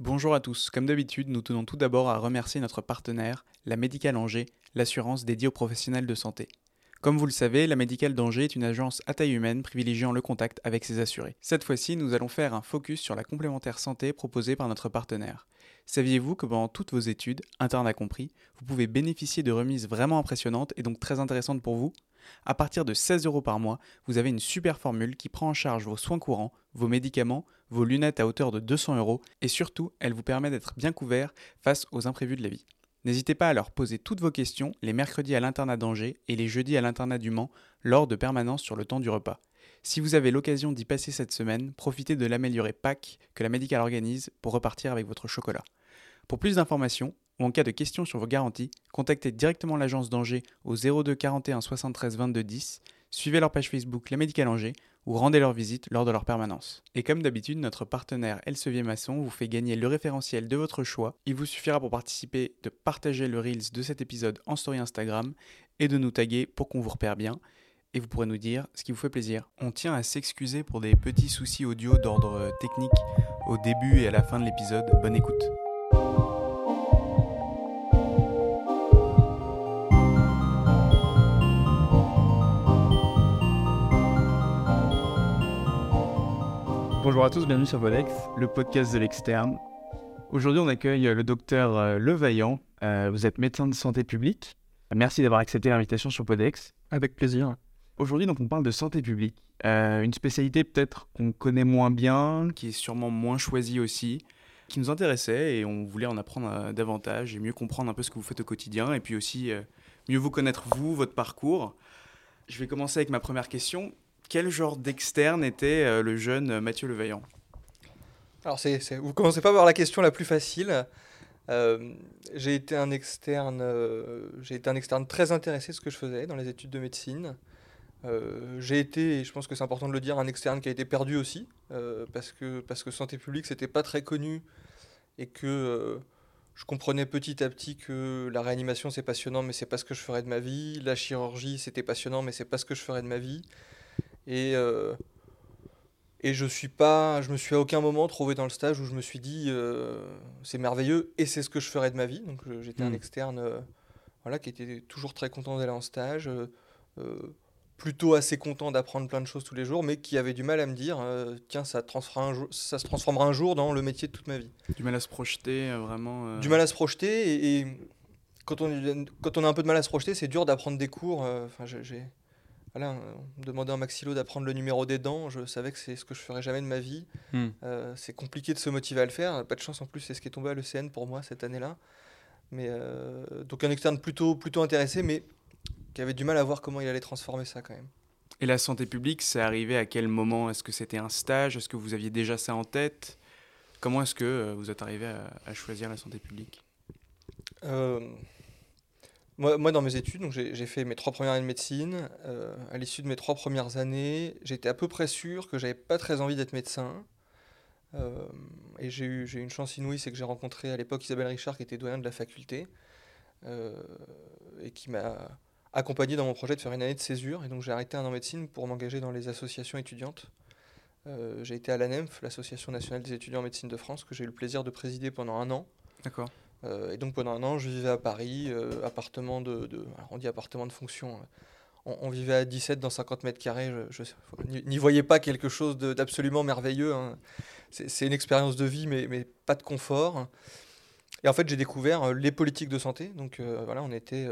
Bonjour à tous. Comme d'habitude, nous tenons tout d'abord à remercier notre partenaire, la Médicale Angers, l'assurance dédiée aux professionnels de santé. Comme vous le savez, la Médicale d'Angers est une agence à taille humaine privilégiant le contact avec ses assurés. Cette fois-ci, nous allons faire un focus sur la complémentaire santé proposée par notre partenaire. Saviez-vous que pendant toutes vos études, interne à compris, vous pouvez bénéficier de remises vraiment impressionnantes et donc très intéressantes pour vous? À partir de 16 euros par mois, vous avez une super formule qui prend en charge vos soins courants, vos médicaments, vos lunettes à hauteur de 200 euros et surtout, elle vous permet d'être bien couvert face aux imprévus de la vie. N'hésitez pas à leur poser toutes vos questions les mercredis à l'internat d'Angers et les jeudis à l'internat du Mans lors de permanence sur le temps du repas. Si vous avez l'occasion d'y passer cette semaine, profitez de l'améliorer pack que la médicale organise pour repartir avec votre chocolat. Pour plus d'informations ou en cas de questions sur vos garanties, contactez directement l'agence d'Angers au 02 41 73 22 10, suivez leur page Facebook La Médicale Angers ou rendez leur visite lors de leur permanence. Et comme d'habitude, notre partenaire Elsevier Masson vous fait gagner le référentiel de votre choix. Il vous suffira pour participer de partager le Reels de cet épisode en story Instagram et de nous taguer pour qu'on vous repère bien. Et vous pourrez nous dire ce qui vous fait plaisir. On tient à s'excuser pour des petits soucis audio d'ordre technique au début et à la fin de l'épisode. Bonne écoute. Bonjour à tous, bienvenue sur Podex, le podcast de l'externe. Aujourd'hui, on accueille le docteur euh, Levaillant. Euh, vous êtes médecin de santé publique. Merci d'avoir accepté l'invitation sur Podex. Avec plaisir. Aujourd'hui, donc, on parle de santé publique. Euh, une spécialité peut-être qu'on connaît moins bien, qui est sûrement moins choisie aussi, qui nous intéressait et on voulait en apprendre davantage et mieux comprendre un peu ce que vous faites au quotidien et puis aussi mieux vous connaître vous, votre parcours. Je vais commencer avec ma première question quel genre d'externe était euh, le jeune Mathieu Levaillant Alors, c'est, vous commencez pas par la question la plus facile. Euh, j'ai été un externe, euh, j'ai été un externe très intéressé à ce que je faisais dans les études de médecine. j'ai été, et je pense que c'est important de le dire, un externe qui a été perdu aussi, parce, que, parce santé publique, c'était pas très connu, et que je comprenais petit à petit que la réanimation, c'est passionnant, mais c'est pas ce que je ferais de ma vie. La chirurgie, c'était passionnant, mais c'est pas ce que je ferais de ma vie. Et, euh, et je suis pas, je me suis à aucun moment trouvé dans le stage où je me suis dit euh, c'est merveilleux et c'est ce que je ferais de ma vie. Donc j'étais un hmm. externe euh, voilà, qui était toujours très content d'aller en stage, plutôt assez content d'apprendre plein de choses tous les jours, mais qui avait du mal à me dire tiens, ça, un jour, ça se transformera un jour dans le métier de toute ma vie. Du mal à se projeter, vraiment Du mal à se projeter et, et quand on, quand on a un peu de mal à se projeter, c'est dur d'apprendre des cours. Enfin, j'ai voilà, on demandait en maxillo d'apprendre le numéro des dents, je savais que c'est ce que je ferais jamais de ma vie. Hmm. Euh, c'est compliqué de se motiver à le faire. Pas de chance en plus, c'est ce qui est tombé à l'ECN pour moi cette année-là. Mais euh, donc un externe plutôt, plutôt intéressé, mais qui avait du mal à voir comment il allait transformer ça quand même. Et la santé publique, c'est arrivé à quel moment? Est-ce que c'était un stage? Est-ce que vous aviez déjà ça en tête? Comment est-ce que euh, vous êtes arrivé à, à choisir la santé publique? Moi, dans mes études, j'ai fait mes trois premières années de médecine. Euh, à l'issue de mes trois premières années, j'étais à peu près sûr que j'avais pas très envie d'être médecin. Euh, et j'ai eu, une chance inouïe, c'est que j'ai rencontré à l'époque Isabelle Richard, qui était doyen de la faculté, euh, et qui m'a accompagné dans mon projet de faire une année de césure. Et donc j'ai arrêté un an de médecine pour m'engager dans les associations étudiantes. j'ai été à l'ANEMF, l'Association nationale des étudiants en médecine de France, que j'ai eu le plaisir de présider pendant un an. D'accord. Euh, et donc pendant un an, je vivais à Paris, euh, appartement de, on dit appartement de fonction. Euh, on, vivait à 17 dans 50 mètres carrés. Je, n'y voyais pas quelque chose d'absolument merveilleux. Hein. C'est une expérience de vie, mais, mais, pas de confort. Et en fait, j'ai découvert les politiques de santé. Donc voilà, on était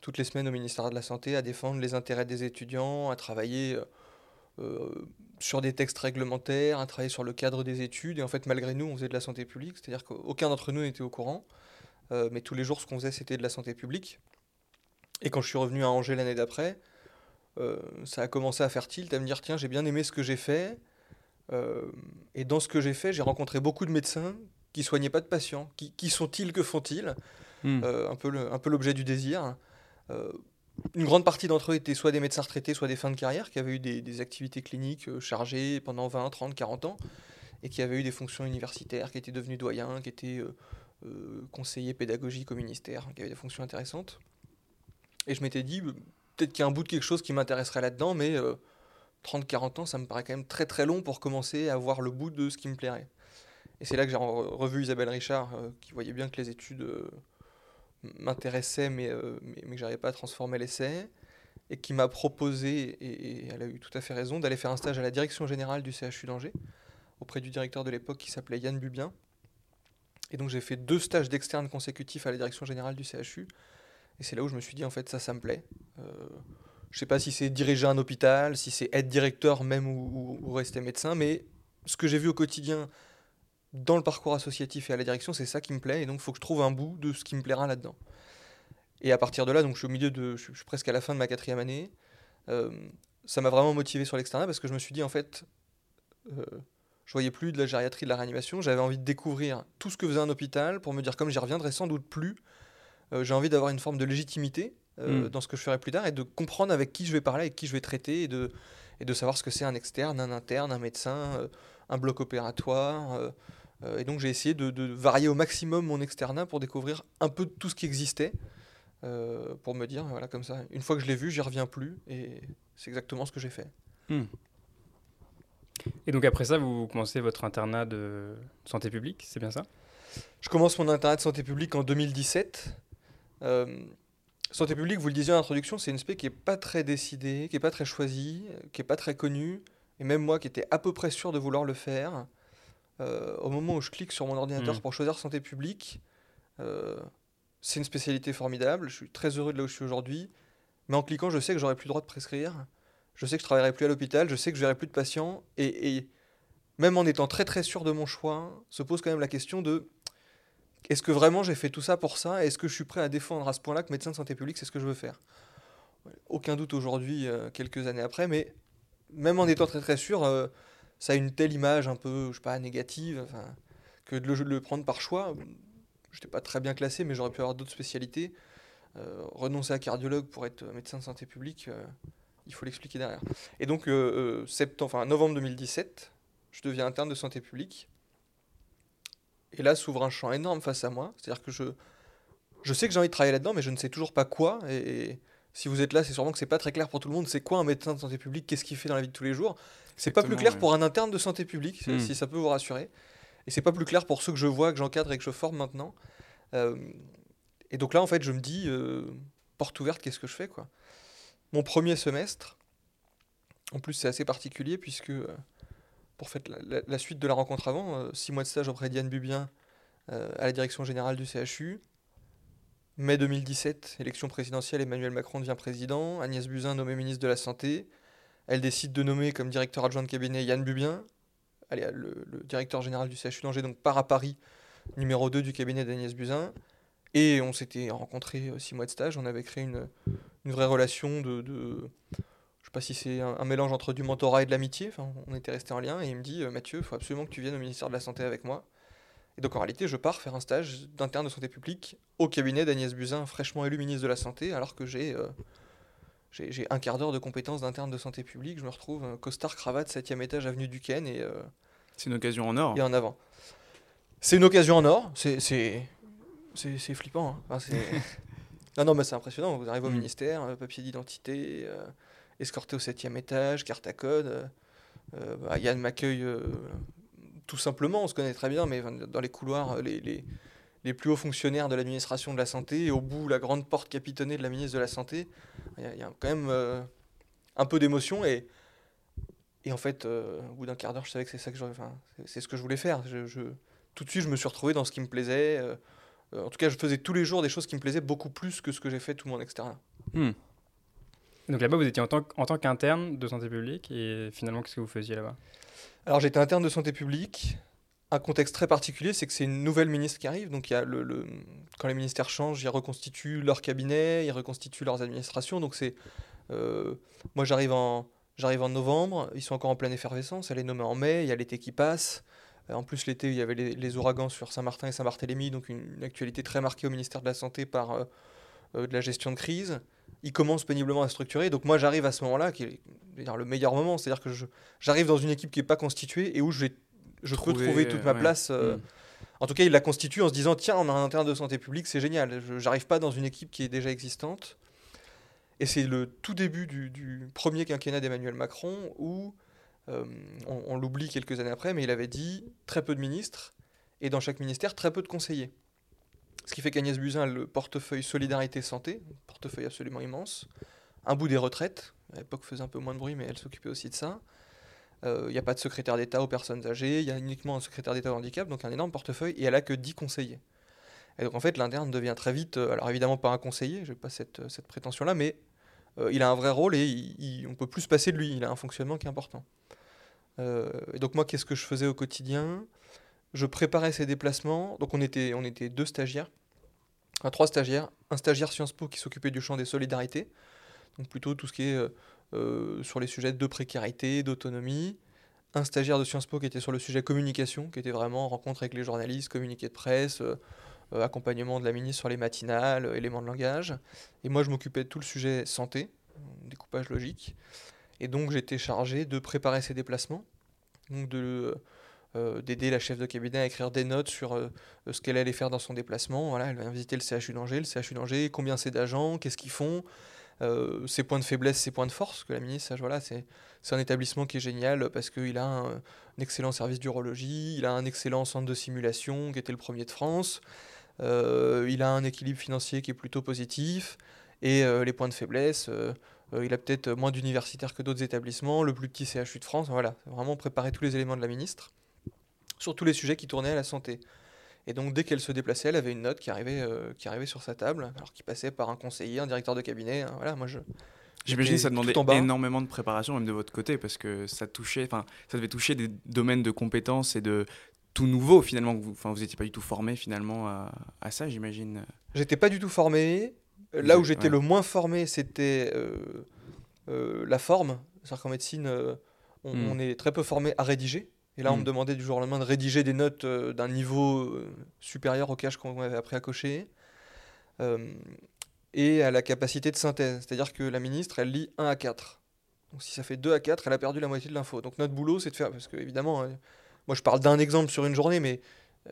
toutes les semaines au ministère de la Santé à défendre les intérêts des étudiants, à travailler sur des textes réglementaires, à travailler sur le cadre des études. Et en fait, malgré nous, on faisait de la santé publique, c'est-à-dire qu'aucun d'entre nous n'était au courant. Euh, mais tous les jours, ce qu'on faisait, c'était de la santé publique. Et quand je suis revenu à Angers l'année d'après, euh, ça a commencé à faire tilt, à me dire tiens, j'ai bien aimé ce que j'ai fait. Euh, et dans ce que j'ai fait, j'ai rencontré beaucoup de médecins qui soignaient pas de patients. Qui, sont-ils? Que font-ils? Hmm. Un peu l'objet du désir. Une grande partie d'entre eux étaient soit des médecins retraités, soit des fins de carrière, qui avaient eu des, activités cliniques chargées pendant 20, 30, 40 ans, et qui avaient eu des fonctions universitaires, qui étaient devenus doyens, qui étaient euh, conseiller pédagogique au ministère, qui avait des fonctions intéressantes. Et je m'étais dit, peut-être qu'il y a un bout de quelque chose qui m'intéresserait là-dedans, mais 30-40 euh, ans, ça me paraît quand même très très long pour commencer à voir le bout de ce qui me plairait. Et c'est là que j'ai revu Isabelle Richard, qui voyait bien que les études m'intéressaient, mais, mais, mais, que j'arrivais pas à transformer l'essai, et qui m'a proposé, et, elle a eu tout à fait raison, d'aller faire un stage à la direction générale du CHU d'Angers, auprès du directeur de l'époque qui s'appelait Yann Bubien. Et donc j'ai fait deux stages d'externe consécutifs à la direction générale du CHU. Et c'est là où je me suis dit, en fait, ça, ça me plaît. Euh, je sais pas si c'est diriger un hôpital, si c'est être directeur même ou, rester médecin, mais ce que j'ai vu au quotidien dans le parcours associatif et à la direction, c'est ça qui me plaît. Et donc, il faut que je trouve un bout de ce qui me plaira là-dedans. Et à partir de là, donc je suis au milieu de, je suis presque à la fin de ma quatrième année. Euh, ça m'a vraiment motivé sur l'externat parce que je me suis dit en fait, euh, je voyais plus de la gériatrie, de la réanimation. J'avais envie de découvrir tout ce que faisait un hôpital pour me dire comme j'y reviendrai sans doute plus. Euh, j'ai envie d'avoir une forme de légitimité euh, mm. dans ce que je ferai plus tard et de comprendre avec qui je vais parler, avec qui je vais traiter et de, et de savoir ce que c'est un externe, un interne, un médecin, un bloc opératoire. Et donc j'ai essayé de, de, varier au maximum mon externat pour découvrir un peu tout ce qui existait. pour me dire, voilà, comme ça, une fois que je l'ai vu, j'y reviens plus. Et c'est exactement ce que j'ai fait. Mm. Et donc après ça, vous commencez votre internat de santé publique, c'est bien ça? Je commence mon internat de santé publique en 2017. Euh, santé publique, vous le disiez en introduction, c'est une spé qui n'est pas très décidée, qui n'est pas très choisie, qui n'est pas très connue. Et même moi qui étais à peu près sûr de vouloir le faire, euh, au moment où je clique sur mon ordinateur hmm. pour choisir santé publique, euh, c'est une spécialité formidable. Je suis très heureux de là où je suis aujourd'hui. Mais en cliquant, je sais que j'aurai plus le droit de prescrire je sais que je travaillerai plus à l'hôpital, je sais que je verrai plus de patients, et, même en étant très très sûr de mon choix, se pose quand même la question de est-ce que vraiment j'ai fait tout ça pour ça? Est-ce que je suis prêt à défendre à ce point-là que médecin de santé publique, c'est ce que je veux faire? Aucun doute aujourd'hui, euh, quelques années après, mais même en étant très très sûr, ça a une telle image un peu, je sais pas, négative, que de le, prendre par choix, je n'étais pas très bien classé, mais j'aurais pu avoir d'autres spécialités. Euh, renoncer à cardiologue pour être médecin de santé publique, il faut l'expliquer derrière. Et donc, euh, euh, septembre, enfin, novembre 2017, je deviens interne de santé publique. Et là s'ouvre un champ énorme face à moi. C'est-à-dire que je, je sais que j'ai envie de travailler là-dedans, mais je ne sais toujours pas quoi. Et, si vous êtes là, c'est sûrement que c'est pas très clair pour tout le monde. C'est quoi un médecin de santé publique? Qu'est-ce qu'il fait dans la vie de tous les jours? C'est pas plus clair pour un interne de santé publique, hmm. si ça peut vous rassurer. Et c'est pas plus clair pour ceux que je vois, que j'encadre et que je forme maintenant. Euh, et donc là, en fait, je me dis, porte ouverte, qu'est-ce que je fais quoi? Mon premier semestre. En plus, c'est assez particulier puisque, euh, pour faire la, suite de la rencontre avant, euh, six mois de stage auprès d'Yann Bubien euh, à la direction générale du CHU. Mai 2017, élection présidentielle, Emmanuel Macron devient président. Agnès Buzyn nommée ministre de la Santé. Elle décide de nommer comme directeur adjoint de cabinet Yann Bubien, le, directeur général du CHU d'Angers, donc part à Paris, numéro 2 du cabinet d'Agnès Buzyn. Et on s'était rencontrés six mois de stage, on avait créé une, vraie relation de, de je sais pas si c'est un, mélange entre du mentorat et de l'amitié. Enfin, on était resté en lien et il me dit euh, Mathieu, il faut absolument que tu viennes au ministère de la Santé avec moi. Et donc en réalité, je pars faire un stage d'interne de santé publique au cabinet d'Agnès Buzyn, fraîchement élu ministre de la Santé, alors que j'ai euh, j'ai un quart d'heure de compétences d'interne de santé publique. Je me retrouve un costard cravate, 7 étage avenue du Ken. Et, euh, c'est une occasion en or. Et en avant. C'est une occasion en or. C'est flippant. Hein. Enfin, Non, non, mais c'est impressionnant. Vous arrivez au mm. ministère, euh, papier d'identité, euh, escorté au septième étage, carte à code. Euh, bah, Yann m'accueille tout simplement, on se connaît très bien, mais dans les couloirs, les, les, les plus hauts fonctionnaires de l'administration de la santé, et au bout, la grande porte capitonnée de la ministre de la Santé, il y, a quand même un peu d'émotion. Et, et en fait, au bout d'un quart d'heure, je savais que c'est ça que c'est ce que je voulais faire. Je, je, tout de suite, je me suis retrouvé dans ce qui me plaisait. Euh, en tout cas, je faisais tous les jours des choses qui me plaisaient beaucoup plus que ce que j'ai fait tout mon extérieur. Hmm. Donc là-bas, vous étiez en tant, en tant qu'interne de santé publique et finalement, qu'est-ce que vous faisiez là-bas? Alors j'étais interne de santé publique. Un contexte très particulier, c'est que c'est une nouvelle ministre qui arrive. Donc il y a le, quand les ministères changent, ils reconstituent leur cabinet, ils reconstituent leurs administrations. Donc c'est euh, moi j'arrive en j'arrive en novembre, ils sont encore en pleine effervescence. Elle est nommée en mai, il y a l'été qui passe. Euh, en plus, l'été, il y avait les, ouragans sur Saint-Martin et Saint-Barthélemy, donc une, actualité très marquée au ministère de la Santé par euh, de la gestion de crise. Il commence péniblement à structurer. Donc moi, j'arrive à ce moment-là, qui est le meilleur moment, c'est-à-dire que j'arrive dans une équipe qui n'est pas constituée et où je, peux trouver toute ma place. Hmm. En tout cas, il la constitue en se disant, tiens, on a un interne de santé publique, c'est génial. Je n'arrive pas dans une équipe qui est déjà existante. Et c'est le tout début du, du premier quinquennat d'Emmanuel Macron où euh, on, l'oublie quelques années après, mais il avait dit très peu de ministres. et dans chaque ministère, très peu de conseillers. Ce qui fait qu'Agnès Buzyn a le portefeuille Solidarité Santé, un portefeuille absolument immense, un bout des retraites, à l'époque faisait un peu moins de bruit, mais elle s'occupait aussi de ça. Il n'y a pas de secrétaire d'État aux personnes âgées, il y a uniquement un secrétaire d'État au handicap, donc un énorme portefeuille, et elle a que 10 conseillers. Et donc en fait, l'interne devient très vite, euh, alors évidemment pas un conseiller, je n'ai pas cette, cette prétention-là, mais euh, il a un vrai rôle et il, on peut plus se passer de lui, il a un fonctionnement qui est important. Euh, et donc moi, qu'est-ce que je faisais au quotidien? Je préparais ces déplacements, donc on était, deux stagiaires, trois stagiaires, un stagiaire Sciences Po qui s'occupait du champ des solidarités, donc plutôt tout ce qui est sur les sujets de précarité, d'autonomie, un stagiaire de Sciences Po qui était sur le sujet communication, qui était vraiment rencontre avec les journalistes, communiqué de presse, euh, accompagnement de la ministre sur les matinales, euh, éléments de langage. Et moi, je m'occupais de tout le sujet santé, découpage logique. Et donc, j'étais chargé de préparer ces déplacements, euh, d'aider la chef de cabinet à écrire des notes sur ce qu'elle allait faire dans son déplacement. Voilà, elle va visiter le CHU d'Angers, le CHU d'Angers, combien c'est d'agents, qu'est-ce qu'ils font, ses points de faiblesse, ses points de force, que la ministre voilà, c'est un établissement qui est génial parce qu'il a un, un, excellent service d'urologie, il a un excellent centre de simulation qui était le premier de France, euh, il a un équilibre financier qui est plutôt positif. Et euh, les points de faiblesse, euh, il a peut-être moins d'universitaires que d'autres établissements, le plus petit CHU de France. Voilà, vraiment préparer tous les éléments de la ministre sur tous les sujets qui tournaient à la santé. Et donc, dès qu'elle se déplaçait, elle avait une note qui arrivait, qui arrivait sur sa table, alors qui passait par un conseiller, un directeur de cabinet. Hein, voilà, moi, je. J'imagine que ça demandait énormément de préparation, même de votre côté, parce que ça touchait, enfin, ça devait toucher des domaines de compétences et de tout nouveau finalement. Vous, enfin, vous n'étiez pas du tout formé finalement à, ça, j'imagine. J'étais pas du tout formé. Là où j'étais le moins formé, c'était euh, euh, la forme. C'est-à-dire qu'en médecine, euh, hmm. on, est très peu formé à rédiger. Et là, on me hmm. demandait du jour au lendemain de rédiger des notes d'un niveau supérieur au cache qu'on avait appris à cocher. et à la capacité de synthèse. C'est-à-dire que la ministre, elle lit 1 à 4. Donc si ça fait 2 à 4, elle a perdu la moitié de l'info. Donc notre boulot, c'est de faire... Parce que évidemment moi, je parle d'un exemple sur une journée, mais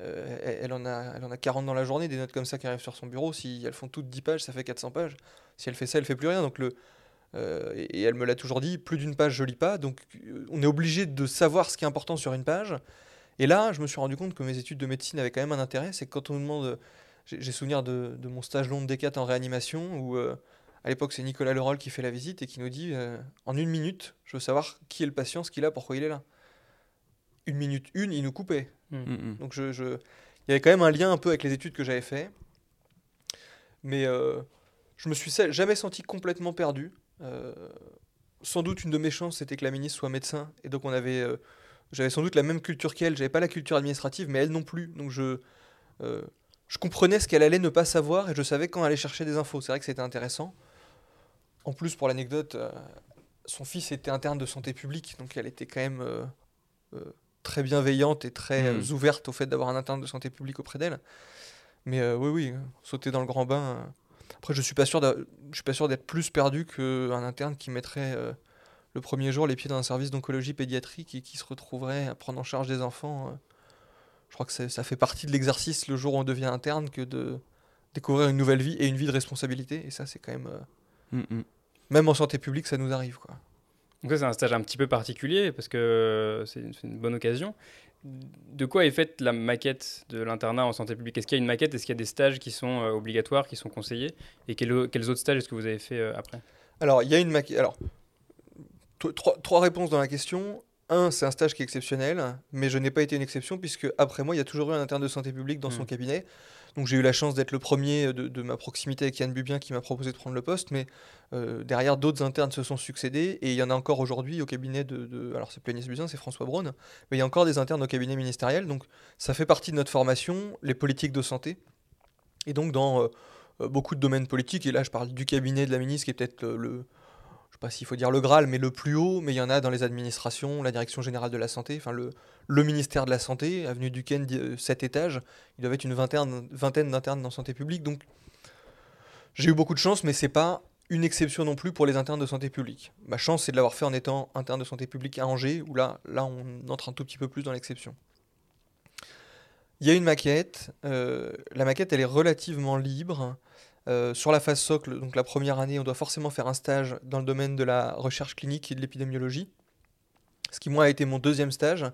euh, elle, en a, elle en a 40 dans la journée, des notes comme ça qui arrivent sur son bureau. Si elles font toutes 10 pages, ça fait 400 pages. Si elle fait ça, elle fait plus rien. Donc le, euh, et, elle me l'a toujours dit, plus d'une page, je lis pas. Donc euh, on est obligé de savoir ce qui est important sur une page. Et là, je me suis rendu compte que mes études de médecine avaient quand même un intérêt. C'est que quand on nous demande. J'ai souvenir de, de, mon stage long de D4 en réanimation où. à l'époque, c'est Nicolas Leroll qui fait la visite et qui nous dit En une minute, je veux savoir qui est le patient, ce qu'il a, pourquoi il est là une minute une, il nous coupait. Mm. Mm, mm. Donc je, je, il y avait quand même un lien un peu avec les études que j'avais fait. Mais euh, je me suis jamais senti complètement perdu. Euh, sans doute une de mes chances, c'était que la ministre soit médecin. Et donc on avait, euh, j'avais sans doute la même culture qu'elle. J'avais pas la culture administrative, mais elle non plus. Donc je, je comprenais ce qu'elle allait ne pas savoir et je savais quand aller chercher des infos. C'est vrai que c'était intéressant. En plus, pour l'anecdote, son fils était interne de santé publique, donc elle était quand même très bienveillante et très hmm. ouverte au fait d'avoir un interne de santé publique auprès d'elle. Mais euh, oui, oui, sauter dans le grand bain. Euh. Après, je suis pas sûr, je suis pas sûr d'être plus perdu qu'un interne qui mettrait euh, le premier jour les pieds dans un service d'oncologie pédiatrique et qui se retrouverait à prendre en charge des enfants. Je crois que ça fait partie de l'exercice le jour où on devient interne que de découvrir une nouvelle vie et une vie de responsabilité. Et ça, c'est quand même. Hmm, hmm. Même en santé publique, ça nous arrive. Quoi. Donc ça, c'est un stage un petit peu particulier parce que c'est une, bonne occasion. De quoi est faite la maquette de l'internat en santé publique? Est-ce qu'il y a une maquette? Est-ce qu'il y a des stages qui sont euh, obligatoires, qui sont conseillés? Et quels autres stages est-ce que vous avez fait euh, après? Alors, il y a une maquette. Alors, trois, trois réponses dans la question. Un, c'est un stage qui est exceptionnel, mais je n'ai pas été une exception puisque après moi, il y a toujours eu un interne de santé publique dans son hmm. cabinet. Donc j'ai eu la chance d'être le premier de, ma proximité avec Yann Bubien qui m'a proposé de prendre le poste, mais euh, derrière d'autres internes se sont succédés et il y en a encore aujourd'hui au cabinet de, alors c'est Plénis Buzyn, c'est François Braun, mais il y a encore des internes au cabinet ministériel, donc ça fait partie de notre formation, les politiques de santé. Et donc dans euh, euh, beaucoup de domaines politiques, et là je parle du cabinet de la ministre qui est peut-être le, je sais pas s'il faut dire le Graal, mais le plus haut, mais il y en a dans les administrations, la Direction Générale de la Santé, enfin le, ministère de la Santé, avenue Duquesne, 7 étages, il doit être une vingtaine, d'internes dans santé publique, donc j'ai eu beaucoup de chance, mais c'est pas une exception non plus pour les internes de santé publique. Ma chance, c'est de l'avoir fait en étant interne de santé publique à Angers, où là, là on entre un tout petit peu plus dans l'exception. Il y a une maquette, euh, la maquette elle est relativement libre, euh, sur la phase socle, donc la première année, on doit forcément faire un stage dans le domaine de la recherche clinique et de l'épidémiologie. Ce qui, moi, a été mon deuxième stage,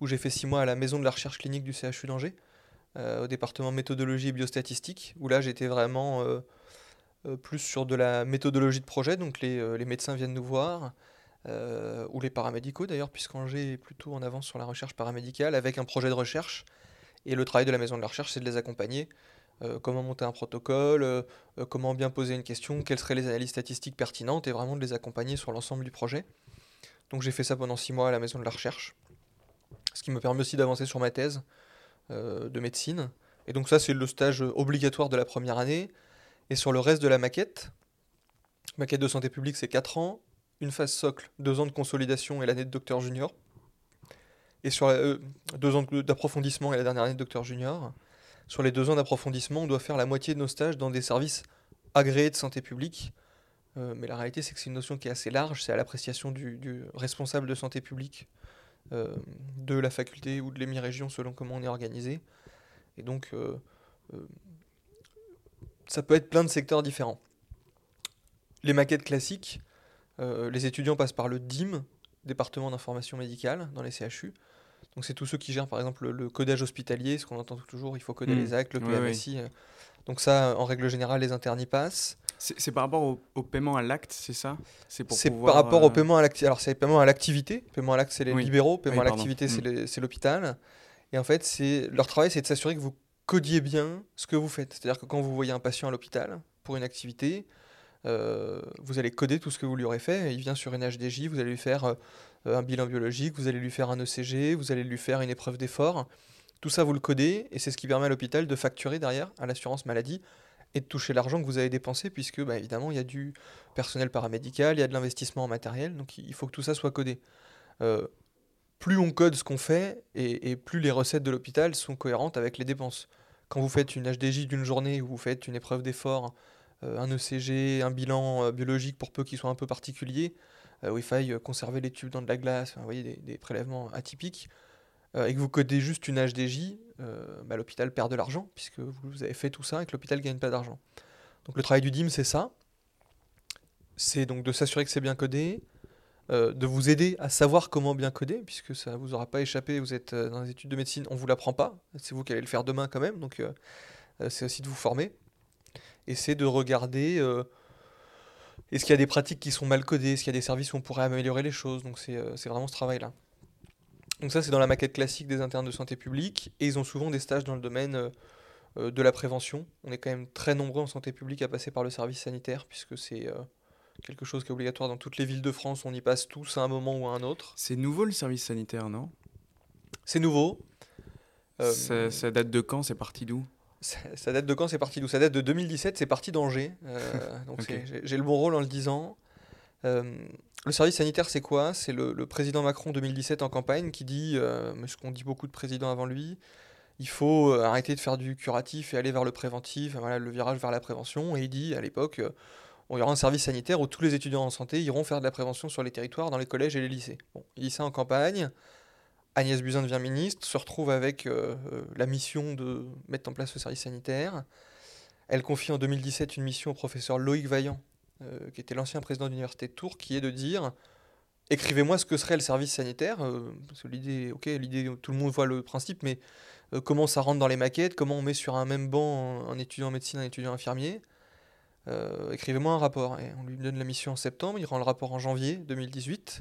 où j'ai fait six mois à la maison de la recherche clinique du CHU d'Angers. au département méthodologie et biostatistique, où là j'étais vraiment plus sur de la méthodologie de projet, donc les, les médecins viennent nous voir, ou les paramédicaux d'ailleurs, puisqu'Angers est plutôt en avance sur la recherche paramédicale, avec un projet de recherche. Et le travail de la maison de la recherche, c'est de les accompagner euh, comment monter un protocole, euh, euh, comment bien poser une question, quelles seraient les analyses statistiques pertinentes et vraiment de les accompagner sur l'ensemble du projet. Donc j'ai fait ça pendant six mois à la maison de la recherche, ce qui me permet aussi d'avancer sur ma thèse de médecine. Et donc ça c'est le stage obligatoire de la première année. Et sur le reste de la maquette, maquette de santé publique c'est 4 ans, une phase socle, 2 ans de consolidation et l'année de docteur junior. Et sur 2 ans d'approfondissement et la dernière année de docteur junior. Sur les deux ans d'approfondissement, on doit faire la moitié de nos stages dans des services agréés de santé publique. Euh, mais la réalité, c'est que c'est une notion qui est assez large. C'est à l'appréciation du, responsable de santé publique euh, de la faculté ou de l'émi-région, selon comment on est organisé. Et donc, euh, ça peut être plein de secteurs différents. Les maquettes classiques, les étudiants passent par le DIM, département d'information médicale, dans les CHU. Donc c'est tous ceux qui gèrent par exemple le, codage hospitalier, ce qu'on entend toujours, il faut coder hmm. les actes, le PMSI. Euh. Donc ça, en règle générale, les internes y passent. C'est par rapport au, paiement à l'acte, c'est ça? C'est par rapport au euh, paiement à l'activité. Alors c'est paiement à l'activité. Paiement à l'acte, c'est les libéraux. Paiement à l'activité, hmm. c'est l'hôpital. Et en fait, c'est leur travail, c'est de s'assurer que vous codiez bien ce que vous faites. C'est-à-dire que quand vous voyez un patient à l'hôpital pour une activité, euh, vous allez coder tout ce que vous lui aurez fait. Il vient sur une HDJ, vous allez lui faire euh, un bilan biologique, vous allez lui faire un ECG, vous allez lui faire une épreuve d'effort. Tout ça, vous le codez et c'est ce qui permet à l'hôpital de facturer derrière à l'assurance maladie et de toucher l'argent que vous avez dépensé, puisque bah, évidemment, il y a du personnel paramédical, il y a de l'investissement en matériel, donc il faut que tout ça soit codé. Euh, plus on code ce qu'on fait, et, plus les recettes de l'hôpital sont cohérentes avec les dépenses. Quand vous faites une HDJ d'une journée, ou vous faites une épreuve d'effort, euh, un ECG, un bilan biologique pour peu qu'il soit un peu particulier, euh, où il faille euh, conserver les tubes dans de la glace, vous voyez, des, prélèvements atypiques, euh, et que vous codez juste une HDJ, bah, l'hôpital perd de l'argent, puisque vous avez fait tout ça et que l'hôpital ne gagne pas d'argent. Donc le travail du DIM, c'est ça. C'est donc de s'assurer que c'est bien codé, de vous aider à savoir comment bien coder, puisque ça ne vous aura pas échappé, vous êtes dans les études de médecine, on ne vous l'apprend pas, c'est vous qui allez le faire demain quand même, donc c'est aussi de vous former. Et c'est de regarder est-ce qu'il y a des pratiques qui sont mal codées? Est-ce qu'il y a des services où on pourrait améliorer les choses? Donc euh, c'est vraiment ce travail-là. Donc ça, c'est dans la maquette classique des internes de santé publique. Et ils ont souvent des stages dans le domaine euh, euh, de la prévention. On est quand même très nombreux en santé publique à passer par le service sanitaire, puisque c'est quelque chose qui est obligatoire dans toutes les villes de France. On y passe tous à un moment ou à un autre. C'est nouveau le service sanitaire, non? C'est nouveau. ça, date de quand? C'est parti d'où? Ça, date de quand C'est parti d'où? Ça date de 2017, c'est parti d'Angers. Euh, donc j'ai le bon rôle en le disant. Euh, le service sanitaire, c'est quoi? C'est le, président Macron 2017 en campagne qui dit, euh, mais ce qu'on dit beaucoup de présidents avant lui, il faut arrêter de faire du curatif et aller vers le préventif, voilà, le virage vers la prévention. Et il dit à l'époque, il y aura un service sanitaire où tous les étudiants en santé iront faire de la prévention sur les territoires, dans les collèges et les lycées. Bon, il dit ça en campagne. Agnès Buzyn devient ministre, se retrouve avec euh, euh, la mission de mettre en place le service sanitaire. Elle confie en 2017 une mission au professeur Loïc Vaillant, euh, qui était l'ancien président de l'université de Tours, qui est de dire écrivez-moi ce que serait le service sanitaire. parce que l'idée, ok, l'idée, tout le monde voit le principe, mais comment ça rentre dans les maquettes, comment on met sur un même banc un, étudiant en médecine, un étudiant infirmier. écrivez-moi un rapport. Et on lui donne la mission en septembre, il rend le rapport en janvier 2018.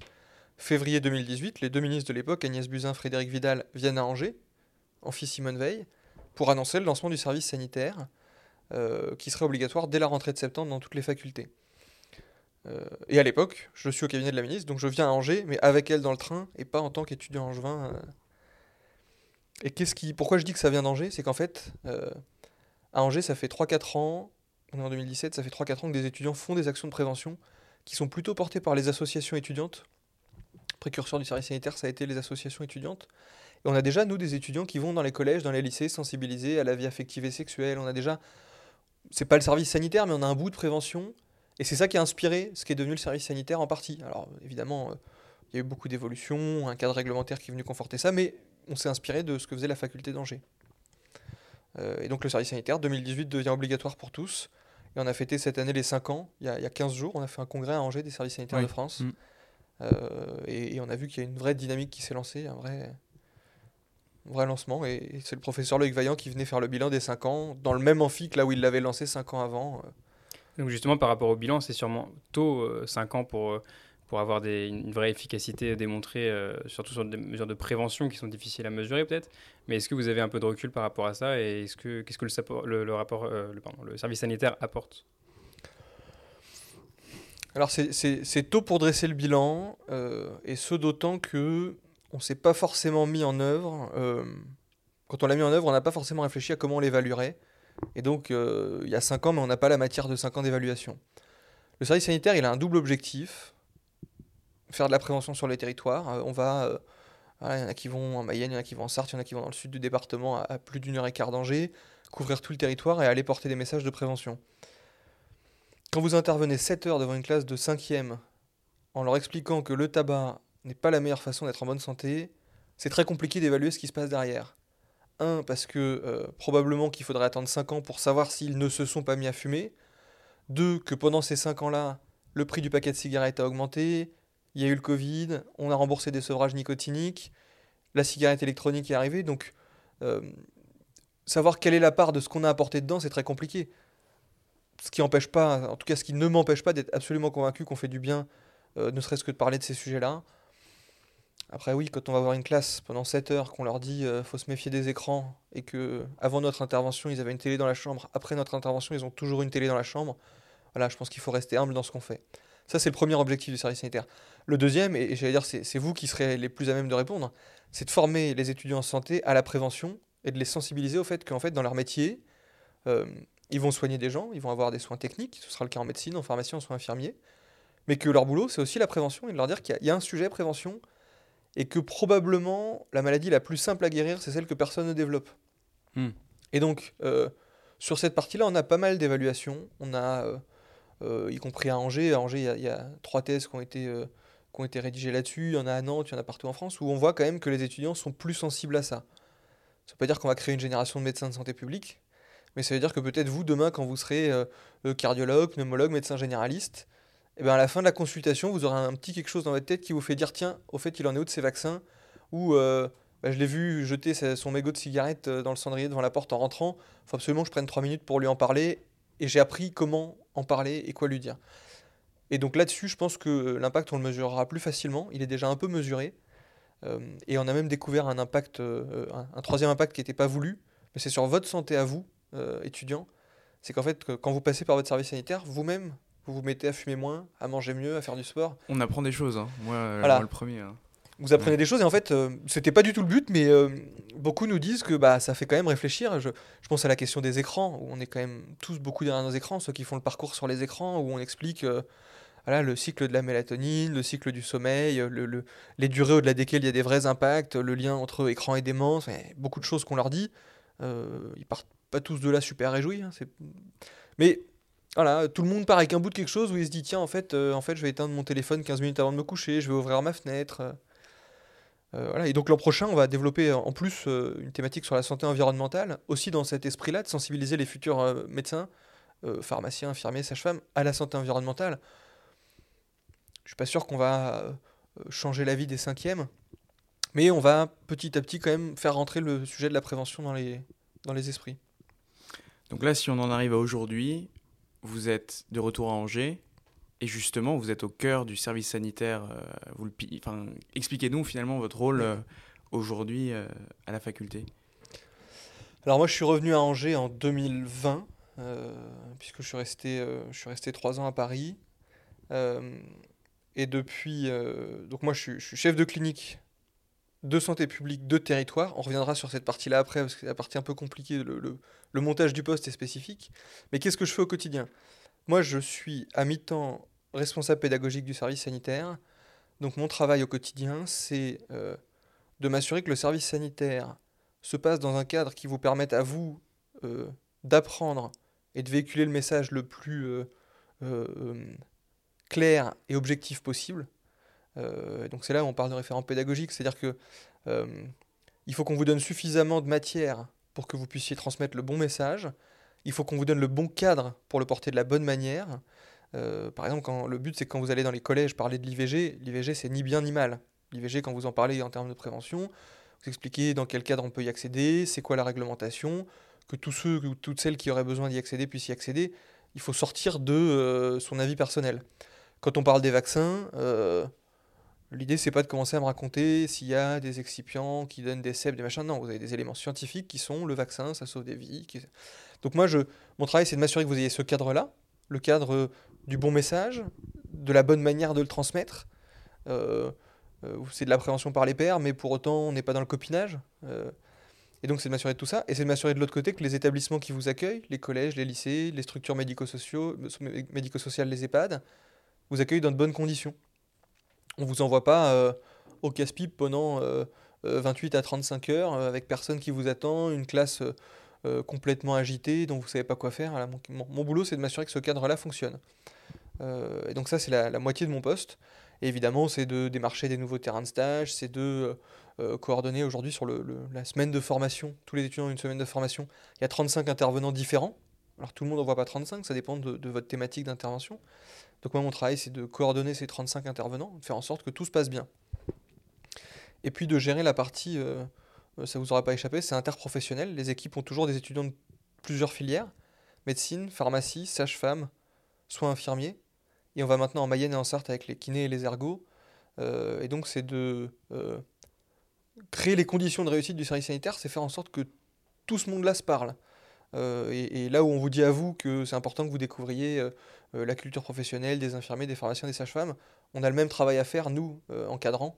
Février 2018, les deux ministres de l'époque, Agnès Buzyn, Frédéric Vidal, viennent à Angers, en fils Simone Veil, pour annoncer le lancement du service sanitaire, euh, qui serait obligatoire dès la rentrée de septembre dans toutes les facultés. Euh, et à l'époque, je suis au cabinet de la ministre, donc je viens à Angers, mais avec elle dans le train, et pas en tant qu'étudiant angevin. Euh. Et qu'est-ce qui, pourquoi je dis que ça vient d'Angers? C'est qu'en fait, à Angers, ça fait 3-4 ans, on est en 2017, ça fait 3-4 ans que des étudiants font des actions de prévention qui sont plutôt portées par les associations étudiantes précurseur du service sanitaire, ça a été les associations étudiantes. Et on a déjà, nous, des étudiants qui vont dans les collèges, dans les lycées, sensibiliser à la vie affective et sexuelle. On a déjà, c'est pas le service sanitaire, mais on a un bout de prévention. Et c'est ça qui a inspiré ce qui est devenu le service sanitaire en partie. Alors, évidemment, euh, il y a eu beaucoup d'évolutions, un cadre réglementaire qui est venu conforter ça, mais on s'est inspiré de ce que faisait la faculté d'Angers. Euh, et donc, le service sanitaire, 2018, devient obligatoire pour tous. Et on a fêté cette année les 5 ans. Il y a, il y a 15 jours, on a fait un congrès à Angers des services sanitaires de France. Mm. Euh, et, on a vu qu'il y a une vraie dynamique qui s'est lancée, un vrai, vrai lancement. Et, c'est le professeur Loïc Vaillant qui venait faire le bilan des 5 ans, dans le même amphi que là où il l'avait lancé 5 ans avant. Donc justement, par rapport au bilan, c'est sûrement tôt, 5 ans, pour, pour avoir une vraie efficacité démontrée, surtout sur des mesures de prévention qui sont difficiles à mesurer peut-être. Mais est-ce que vous avez un peu de recul par rapport à ça et est-ce que, qu'est-ce que le, rapport, le service sanitaire apporte? Alors c'est tôt pour dresser le bilan, euh, et ce d'autant que on s'est pas forcément mis en œuvre. Euh, quand on l'a mis en œuvre, on n'a pas forcément réfléchi à comment on l'évaluerait. Et donc euh, il y a 5 ans, mais on n'a pas la matière de 5 ans d'évaluation. Le service sanitaire, il a un double objectif faire de la prévention sur les territoires. on va, il y en a qui vont en Mayenne, il y en a qui vont en Sarthe, il y en a qui vont dans le sud du département à, à plus d'une heure et quart d'Angers, couvrir tout le territoire et aller porter des messages de prévention. Quand vous intervenez 7 heures devant une classe de 5e en leur expliquant que le tabac n'est pas la meilleure façon d'être en bonne santé, c'est très compliqué d'évaluer ce qui se passe derrière. Un, parce que euh, probablement qu'il faudrait attendre 5 ans pour savoir s'ils ne se sont pas mis à fumer. Deux, que pendant ces 5 ans-là, le prix du paquet de cigarettes a augmenté, il y a eu le Covid, on a remboursé des sevrages nicotiniques, la cigarette électronique est arrivée, donc euh, savoir quelle est la part de ce qu'on a apporté dedans, c'est très compliqué ce qui empêche pas, en tout cas ce qui ne m'empêche pas d'être absolument convaincu qu'on fait du bien, euh, ne serait-ce que de parler de ces sujets-là. Après oui, quand on va voir une classe pendant 7 heures, qu'on leur dit euh, faut se méfier des écrans, et que avant notre intervention ils avaient une télé dans la chambre, après notre intervention ils ont toujours une télé dans la chambre, voilà, je pense qu'il faut rester humble dans ce qu'on fait. Ça c'est le premier objectif du service sanitaire. Le deuxième, et, j'allais dire c'est vous qui serez les plus à même de répondre, c'est de former les étudiants en santé à la prévention et de les sensibiliser au fait qu'en fait dans leur métier, euh, ils vont soigner des gens, ils vont avoir des soins techniques, ce sera le cas en médecine, en pharmacie, en soins infirmiers, mais que leur boulot, c'est aussi la prévention, et de leur dire qu'il y, a un sujet prévention, et que probablement la maladie la plus simple à guérir, c'est celle que personne ne développe. Hmm. Et donc, euh, sur cette partie-là, on a pas mal d'évaluations. On a, euh, euh, y compris à Angers, à Angers, il y, a trois thèses qui ont été, qui ont été rédigées là-dessus. Il y en a à Nantes, il y en a partout en France, où on voit quand même que les étudiants sont plus sensibles à ça. Ça ne veut pas dire qu'on va créer une génération de médecins de santé publique, mais ça veut dire que peut-être vous, demain, quand vous serez euh, euh, cardiologue, pneumologue, médecin généraliste, eh ben à la fin de la consultation, vous aurez un petit quelque chose dans votre tête qui vous fait dire tiens, au fait, il en est où de ces vaccins? Ou euh, bah, je l'ai vu jeter son mégot de cigarette dans le cendrier devant la porte en rentrant. Il faut absolument que je prenne trois minutes pour lui en parler. Et j'ai appris comment en parler et quoi lui dire. Et donc là-dessus, je pense que l'impact, on le mesurera plus facilement. Il est déjà un peu mesuré. et on a même découvert un impact, un, troisième impact qui n'était pas voulu. Mais c'est sur votre santé à vous euh, étudiant, c'est qu'en fait, quand vous passez par votre service sanitaire, vous-même, vous vous mettez à fumer moins, à manger mieux, à faire du sport. On apprend des choses, hein. moi, euh, le premier. Hein. Vous apprenez des choses et en fait, euh, c'était pas du tout le but, mais beaucoup nous disent que bah, ça fait quand même réfléchir. Je, je, pense à la question des écrans, où on est quand même tous beaucoup derrière nos écrans, ceux qui font le parcours sur les écrans, où on explique voilà, le cycle de la mélatonine, le cycle du sommeil, le, les durées au-delà desquelles il y a des vrais impacts, le lien entre écran et démence, beaucoup de choses qu'on leur dit. ils partent tous de là super réjouis. Hein, mais voilà, tout le monde part avec un bout de quelque chose où il se dit tiens, en fait, euh, en fait je vais éteindre mon téléphone 15 minutes avant de me coucher, je vais ouvrir ma fenêtre. Euh, euh, voilà. Et donc l'an prochain, on va développer en plus une thématique sur la santé environnementale, aussi dans cet esprit-là, de sensibiliser les futurs médecins, pharmaciens, infirmiers, sages-femmes à la santé environnementale. Je suis pas sûr qu'on va changer la vie des cinquièmes, mais on va petit à petit quand même faire rentrer le sujet de la prévention dans les, dans les esprits. Donc là, si on en arrive à aujourd'hui, vous êtes de retour à Angers, et justement, vous êtes au cœur du service sanitaire. Euh, enfin, expliquez-nous finalement votre rôle euh, aujourd'hui euh, à la faculté. Alors moi, je suis revenu à Angers en 2020, puisque je suis resté, je suis resté trois ans à Paris. et depuis, donc moi, je suis chef de clinique de santé publique de territoire. On reviendra sur cette partie-là après, parce que c'est la partie un peu compliquée, le, montage du poste est spécifique. Mais qu'est-ce que je fais au quotidien? Moi, je suis à mi-temps responsable pédagogique du service sanitaire. Donc mon travail au quotidien, c'est euh, de m'assurer que le service sanitaire se passe dans un cadre qui vous permette à vous euh, d'apprendre et de véhiculer le message le plus euh, clair et objectif possible. Euh, donc c'est là où on parle de référent pédagogique, c'est-à-dire que euh, il faut qu'on vous donne suffisamment de matière pour que vous puissiez transmettre le bon message. Il faut qu'on vous donne le bon cadre pour le porter de la bonne manière. Euh, par exemple, quand, le but c'est quand vous allez dans les collèges parler de l'IVG, l'IVG c'est ni bien ni mal. L'IVG, quand vous en parlez en termes de prévention, vous expliquer dans quel cadre on peut y accéder, c'est quoi la réglementation, que tous ceux ou toutes celles qui auraient besoin d'y accéder puissent y accéder. Il faut sortir de son avis personnel. Quand on parle des vaccins, L'idée, c'est pas de commencer à me raconter s'il y a des excipients qui donnent des cèpes, des machins. Non, vous avez des éléments scientifiques qui sont le vaccin, ça sauve des vies. Donc moi, je, mon travail, c'est de m'assurer que vous ayez ce cadre-là, le cadre euh, du bon message, de la bonne manière de le transmettre. Euh, euh, c'est de la prévention par les pairs, mais pour autant, on n'est pas dans le copinage. et donc, c'est de m'assurer de tout ça. Et c'est de m'assurer de l'autre côté que les établissements qui vous accueillent, les collèges, les lycées, les structures médico-sociales, les EHPAD, vous accueillent dans de bonnes conditions. On vous envoie pas euh, au casse-pipe pendant 28 euh, euh, à 35 heures avec personne qui vous attend, une classe complètement agitée dont vous savez pas quoi faire. mon, boulot, c'est de m'assurer que ce cadre-là fonctionne. et donc ça, c'est la, moitié de mon poste. Et évidemment, c'est de démarcher des nouveaux terrains de stage, c'est de coordonner aujourd'hui sur la semaine de formation, tous les étudiants ont une semaine de formation. Il y a 35 intervenants différents. Alors tout le monde n'en voit pas 35, ça dépend de votre thématique d'intervention. Donc moi, mon travail, c'est de coordonner ces 35 intervenants, de faire en sorte que tout se passe bien. Et puis de gérer la partie, euh, euh, ça vous aura pas échappé, c'est interprofessionnel. Les équipes ont toujours des étudiants de plusieurs filières, médecine, pharmacie, sage-femme, soins infirmiers. Et on va maintenant en Mayenne et en Sarthe avec les kinés et les ergots. Euh, et donc c'est de créer les conditions de réussite du service sanitaire, c'est faire en sorte que tout ce monde-là se parle. Et, là où on vous dit à vous que c'est important que vous découvriez euh, la culture professionnelle des infirmiers, des pharmaciens, des sages-femmes, on a le même travail à faire, nous, euh, encadrants,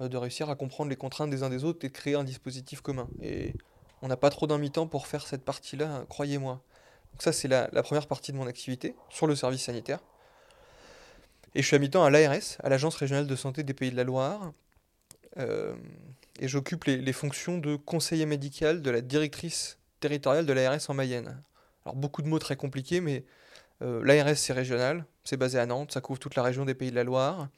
euh, de réussir à comprendre les contraintes des uns des autres et de créer un dispositif commun. Et on n'a pas trop d'un mi-temps pour faire cette partie-là, croyez-moi. Donc ça, c'est la, première partie de mon activité sur le service sanitaire. Et je suis à mi-temps à l'ARS, à l'Agence régionale de santé des Pays de la Loire. et j'occupe les, fonctions de conseiller médical de la directrice territoriale de l'ARS en Mayenne. Alors beaucoup de mots très compliqués, mais euh, L'ARS, c'est régional, c'est basé à Nantes, ça couvre toute la région des Pays de la Loire.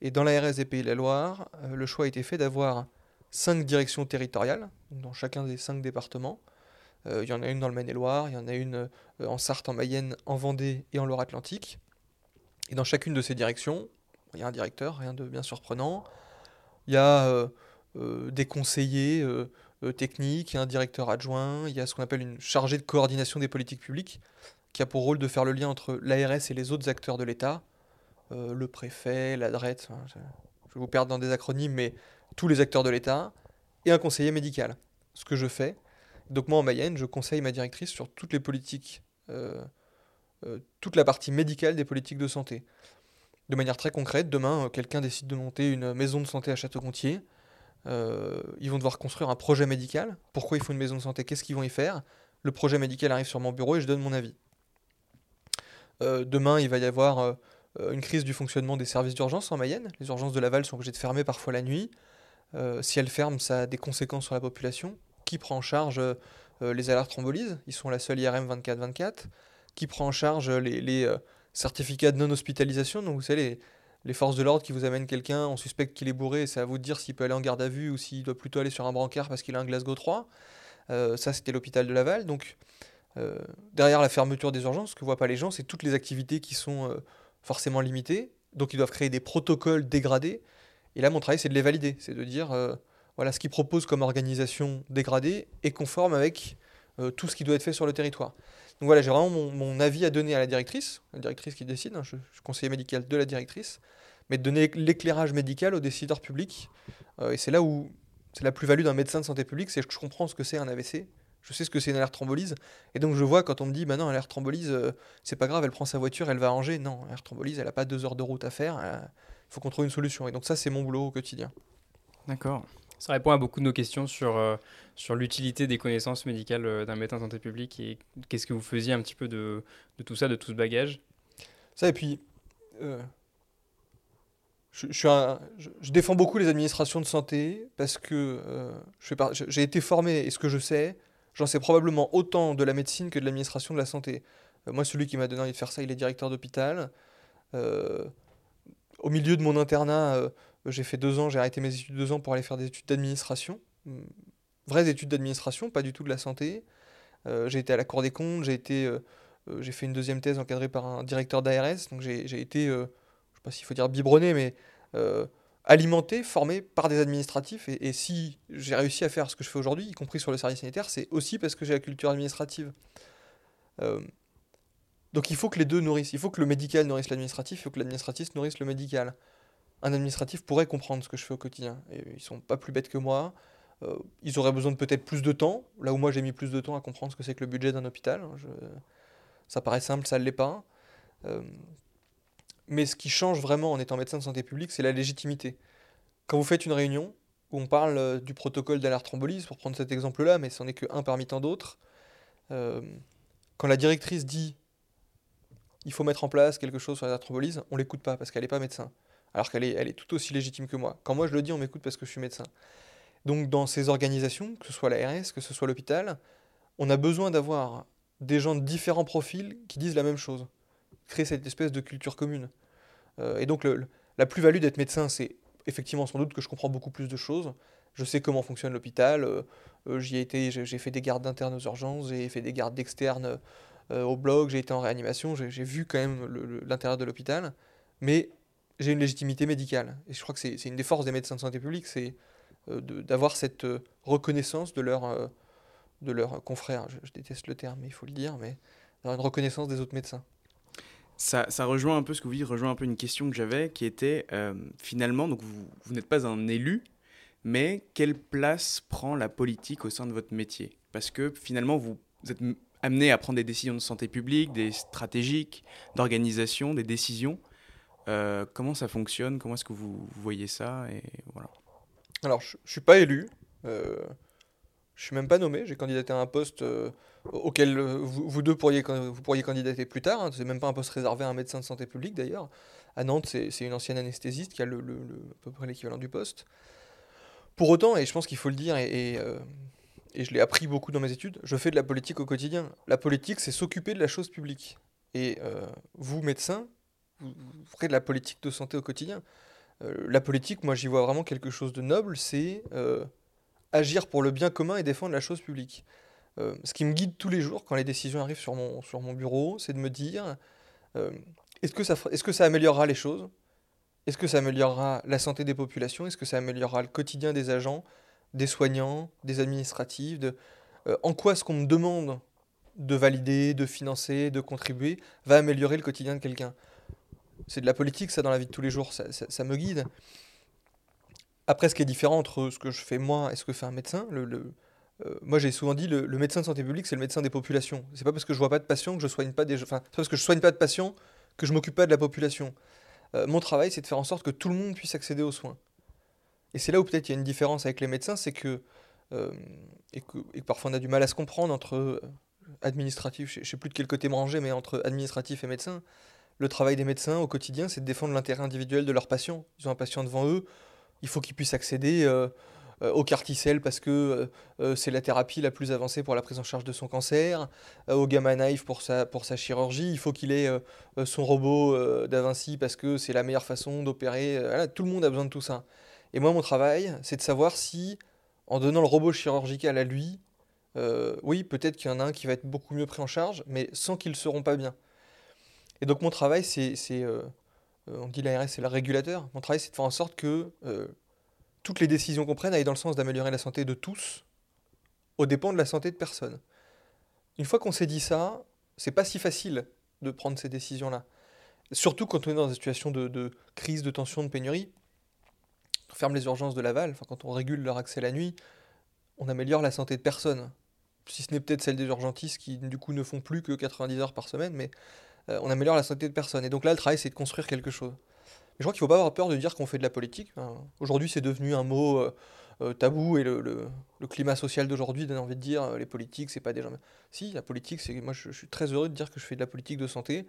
Et dans l'ARS des Pays de la Loire, euh, le choix a été fait d'avoir cinq directions territoriales, dans chacun des cinq départements. Euh, il y en a une dans le Maine-et-Loire, il y en a une en Sarthe, en Mayenne, en Vendée et en Loire-Atlantique. Et dans chacune de ces directions, il y a un directeur, rien de bien surprenant. Il y a des conseillers techniques, il y a un directeur adjoint, il y a ce qu'on appelle une chargée de coordination des politiques publiques qui a pour rôle de faire le lien entre l'ARS et les autres acteurs de l'État, euh, le préfet, la je, vais vous perdre dans des acronymes, mais tous les acteurs de l'État, et un conseiller médical. Ce que je fais. Donc moi en Mayenne, je conseille ma directrice sur toutes les politiques, euh, euh, toute la partie médicale des politiques de santé. De manière très concrète, demain, quelqu'un décide de monter une maison de santé à Château-Gontier. Ils vont devoir construire un projet médical. Pourquoi il faut une maison de santé? Qu'est-ce qu'ils vont y faire? Le projet médical arrive sur mon bureau et je donne mon avis. Euh, demain, il va y avoir euh, euh, une crise du fonctionnement des services d'urgence en Mayenne. Les urgences de Laval sont obligées de fermer parfois la nuit. si elles ferment, ça a des conséquences sur la population. Qui prend en charge les alertes thrombolyses? Ils sont la seule IRM 24-24. Qui prend en charge les, certificats de non-hospitalisation? Donc, vous savez, forces de l'ordre qui vous amènent quelqu'un, on suspecte qu'il est bourré, c'est à vous de dire s'il peut aller en garde à vue ou s'il doit plutôt aller sur un brancard parce qu'il a un Glasgow 3. ça, c'était l'hôpital de Laval. Donc, euh, derrière la fermeture des urgences, ce que voient pas les gens, c'est toutes les activités qui sont euh, forcément limitées. Donc ils doivent créer des protocoles dégradés. Et là, mon travail, c'est de les valider. C'est de dire, euh, voilà, ce qu'ils proposent comme organisation dégradée est conforme avec tout ce qui doit être fait sur le territoire. Donc voilà, j'ai vraiment mon, avis à donner à la directrice, la directrice qui décide, hein, je, suis conseiller médical de la directrice, mais de donner l'éclairage médical aux décideurs publics. et c'est là où c'est la plus-value d'un médecin de santé publique, c'est que je comprends ce que c'est un AVC, je sais ce que c'est une alerte thrombolyse. Et donc je vois quand on me dit, bah non, alerte thrombolyse, euh, c'est pas grave, elle prend sa voiture, elle va à Angers. Non, alerte thrombolyse, elle a pas deux heures de route à faire. Il faut qu'on trouve une solution. Et donc ça, c'est mon boulot au quotidien. D'accord. Ça répond à beaucoup de nos questions sur, euh, sur l'utilité des connaissances médicales euh, d'un médecin de santé publique et qu'est-ce que vous faisiez un petit peu de, de tout ça, de tout ce bagage? Ça, et puis, je, je, je, défends beaucoup les administrations de santé parce que j'ai été formé et ce que je sais, J'en sais probablement autant de la médecine que de l'administration de la santé. Euh, moi, celui qui m'a donné envie de faire ça, il est directeur d'hôpital. Euh, au milieu de mon internat, euh, j'ai fait deux ans, j'ai arrêté mes études deux ans pour aller faire des études d'administration. Hmm, vraies études d'administration, pas du tout de la santé. j'ai été à la Cour des comptes, j'ai été, j'ai fait une deuxième thèse encadrée par un directeur d'ARS, donc j'ai été, je sais pas s'il faut dire biberonné, mais alimenté, formé par des administratifs. Et, si j'ai réussi à faire ce que je fais aujourd'hui, y compris sur le service sanitaire, c'est aussi parce que j'ai la culture administrative. Euh, donc il faut que les deux nourrissent. Il faut que le médical nourrisse l'administratif, il faut que l'administratif nourrisse le médical. Un administratif pourrait comprendre ce que je fais au quotidien. Et ils sont pas plus bêtes que moi. Euh, ils auraient besoin de peut-être plus de temps, là où moi j'ai mis plus de temps à comprendre ce que c'est que le budget d'un hôpital. Ça paraît simple, ça ne l'est pas. Euh, mais ce qui change vraiment en étant médecin de santé publique, c'est la légitimité. Quand vous faites une réunion où on parle euh, du protocole d'alerte thrombolyse, pour prendre cet exemple-là, mais ce n'est qu'un parmi tant d'autres, quand la directrice dit il faut mettre en place quelque chose sur l'alerte thrombolyse, on l'écoute pas parce qu'elle n'est pas médecin. Alors qu'elle est, tout aussi légitime que moi. Quand moi je le dis, on m'écoute parce que je suis médecin. Donc dans ces organisations, que ce soit l'ARS, que ce soit l'hôpital, on a besoin d'avoir des gens de différents profils qui disent la même chose créer cette espèce de culture commune. Euh, et donc la plus-value d'être médecin, c'est effectivement sans doute que je comprends beaucoup plus de choses. Je sais comment fonctionne l'hôpital. Euh, euh, j'y ai été, j'ai fait des gardes d'internes aux urgences, j'ai fait des gardes d'externes au blog, j'ai été en réanimation, j'ai vu quand même l'intérieur de l'hôpital. Mais j'ai une légitimité médicale. Et je crois que c'est une des forces des médecins de santé publique, c'est d'avoir cette reconnaissance de leurs de leurs confrères. Je, déteste le terme, mais il faut le dire, mais d'avoir une reconnaissance des autres médecins ça, ça, rejoint un peu ce que vous dites, rejoint un peu une question que j'avais qui était euh, finalement, donc vous, vous n'êtes pas un élu, mais quelle place prend la politique au sein de votre métier? Parce que finalement, vous, êtes amené à prendre des décisions de santé publique, des stratégiques, d'organisation, des décisions. Euh, comment ça fonctionne? Comment est-ce que vous, voyez ça? Et voilà. Alors, je ne suis pas élu. Euh, je suis même pas nommé. J'ai candidaté à un poste euh, auquel euh, vous, deux pourriez, vous pourriez candidater plus tard. Hein. C'est même pas un poste réservé à un médecin de santé publique d'ailleurs. À Nantes, c'est une ancienne anesthésiste qui a le, à peu près l'équivalent du poste. Pour autant, et je pense qu'il faut le dire, et, et, je l'ai appris beaucoup dans mes études, je fais de la politique au quotidien. La politique, c'est s'occuper de la chose publique. Et vous, médecin, vous, ferez de la politique de santé au quotidien. la politique, moi, j'y vois vraiment quelque chose de noble. C'est agir pour le bien commun et défendre la chose publique. Euh, ce qui me guide tous les jours quand les décisions arrivent sur mon, sur mon bureau, c'est de me dire euh, est-ce que, ça, est que ça améliorera les choses? Est-ce que ça améliorera la santé des populations? Est-ce que ça améliorera le quotidien des agents, des soignants, des administratifs? Euh, En quoi ce qu'on me demande de valider, de financer, de contribuer va améliorer le quotidien de quelqu'un? C'est de la politique, ça, dans la vie de tous les jours, ça, me guide. Après, ce qui est différent entre ce que je fais moi et ce que fait un médecin, le, euh, moi j'ai souvent dit le, le médecin de santé publique, c'est le médecin des populations. C'est pas parce que je vois pas de patients que je soigne pas des, enfin, c'est parce que je soigne pas de patients que je m'occupe pas de la population. Euh, mon travail, c'est de faire en sorte que tout le monde puisse accéder aux soins. Et c'est là où peut-être il y a une différence avec les médecins, c'est que, euh, et que, et parfois on a du mal à se comprendre entre administratif, je, sais plus de quel côté me ranger, mais entre administratif et médecin. Le travail des médecins au quotidien, c'est de défendre l'intérêt individuel de leurs patients. Ils ont un patient devant eux, il faut qu'ils puissent accéder euh, euh, au carticelle parce que euh, c'est la thérapie la plus avancée pour la prise en charge de son cancer, au gamma knife pour sa, pour sa chirurgie, il faut qu'il ait son robot d'Avinci parce que c'est la meilleure façon d'opérer. tout le monde a besoin de tout ça. Et moi, mon travail, c'est de savoir si, en donnant le robot chirurgical à lui, oui, peut-être qu'il y en a un qui va être beaucoup mieux pris en charge, mais sans qu'ils ne seront pas bien. Et donc mon travail, c'est on dit l'ARS c'est le régulateur. Mon travail c'est de faire en sorte que euh, toutes les décisions qu'on prenne aillent dans le sens d'améliorer la santé de tous, au dépend de la santé de personne. Une fois qu'on s'est dit ça, c'est pas si facile de prendre ces décisions-là. Surtout quand on est dans une situation de, crise, de tension, de pénurie. On ferme les urgences de Laval, enfin, quand on régule leur accès la nuit, on améliore la santé de personne. Si ce n'est peut-être celle des urgentistes qui, du coup, ne font plus que 90 heures par semaine, mais euh, on améliore la santé de personne. Et donc là, le travail, c'est de construire quelque chose. Mais je crois qu'il ne faut pas avoir peur de dire qu'on fait de la politique. aujourd'hui, c'est devenu un mot euh, euh, tabou et le, climat social d'aujourd'hui donne envie de dire les politiques, c'est pas des gens. Si, la politique, c'est. Moi, je, suis très heureux de dire que je fais de la politique de santé.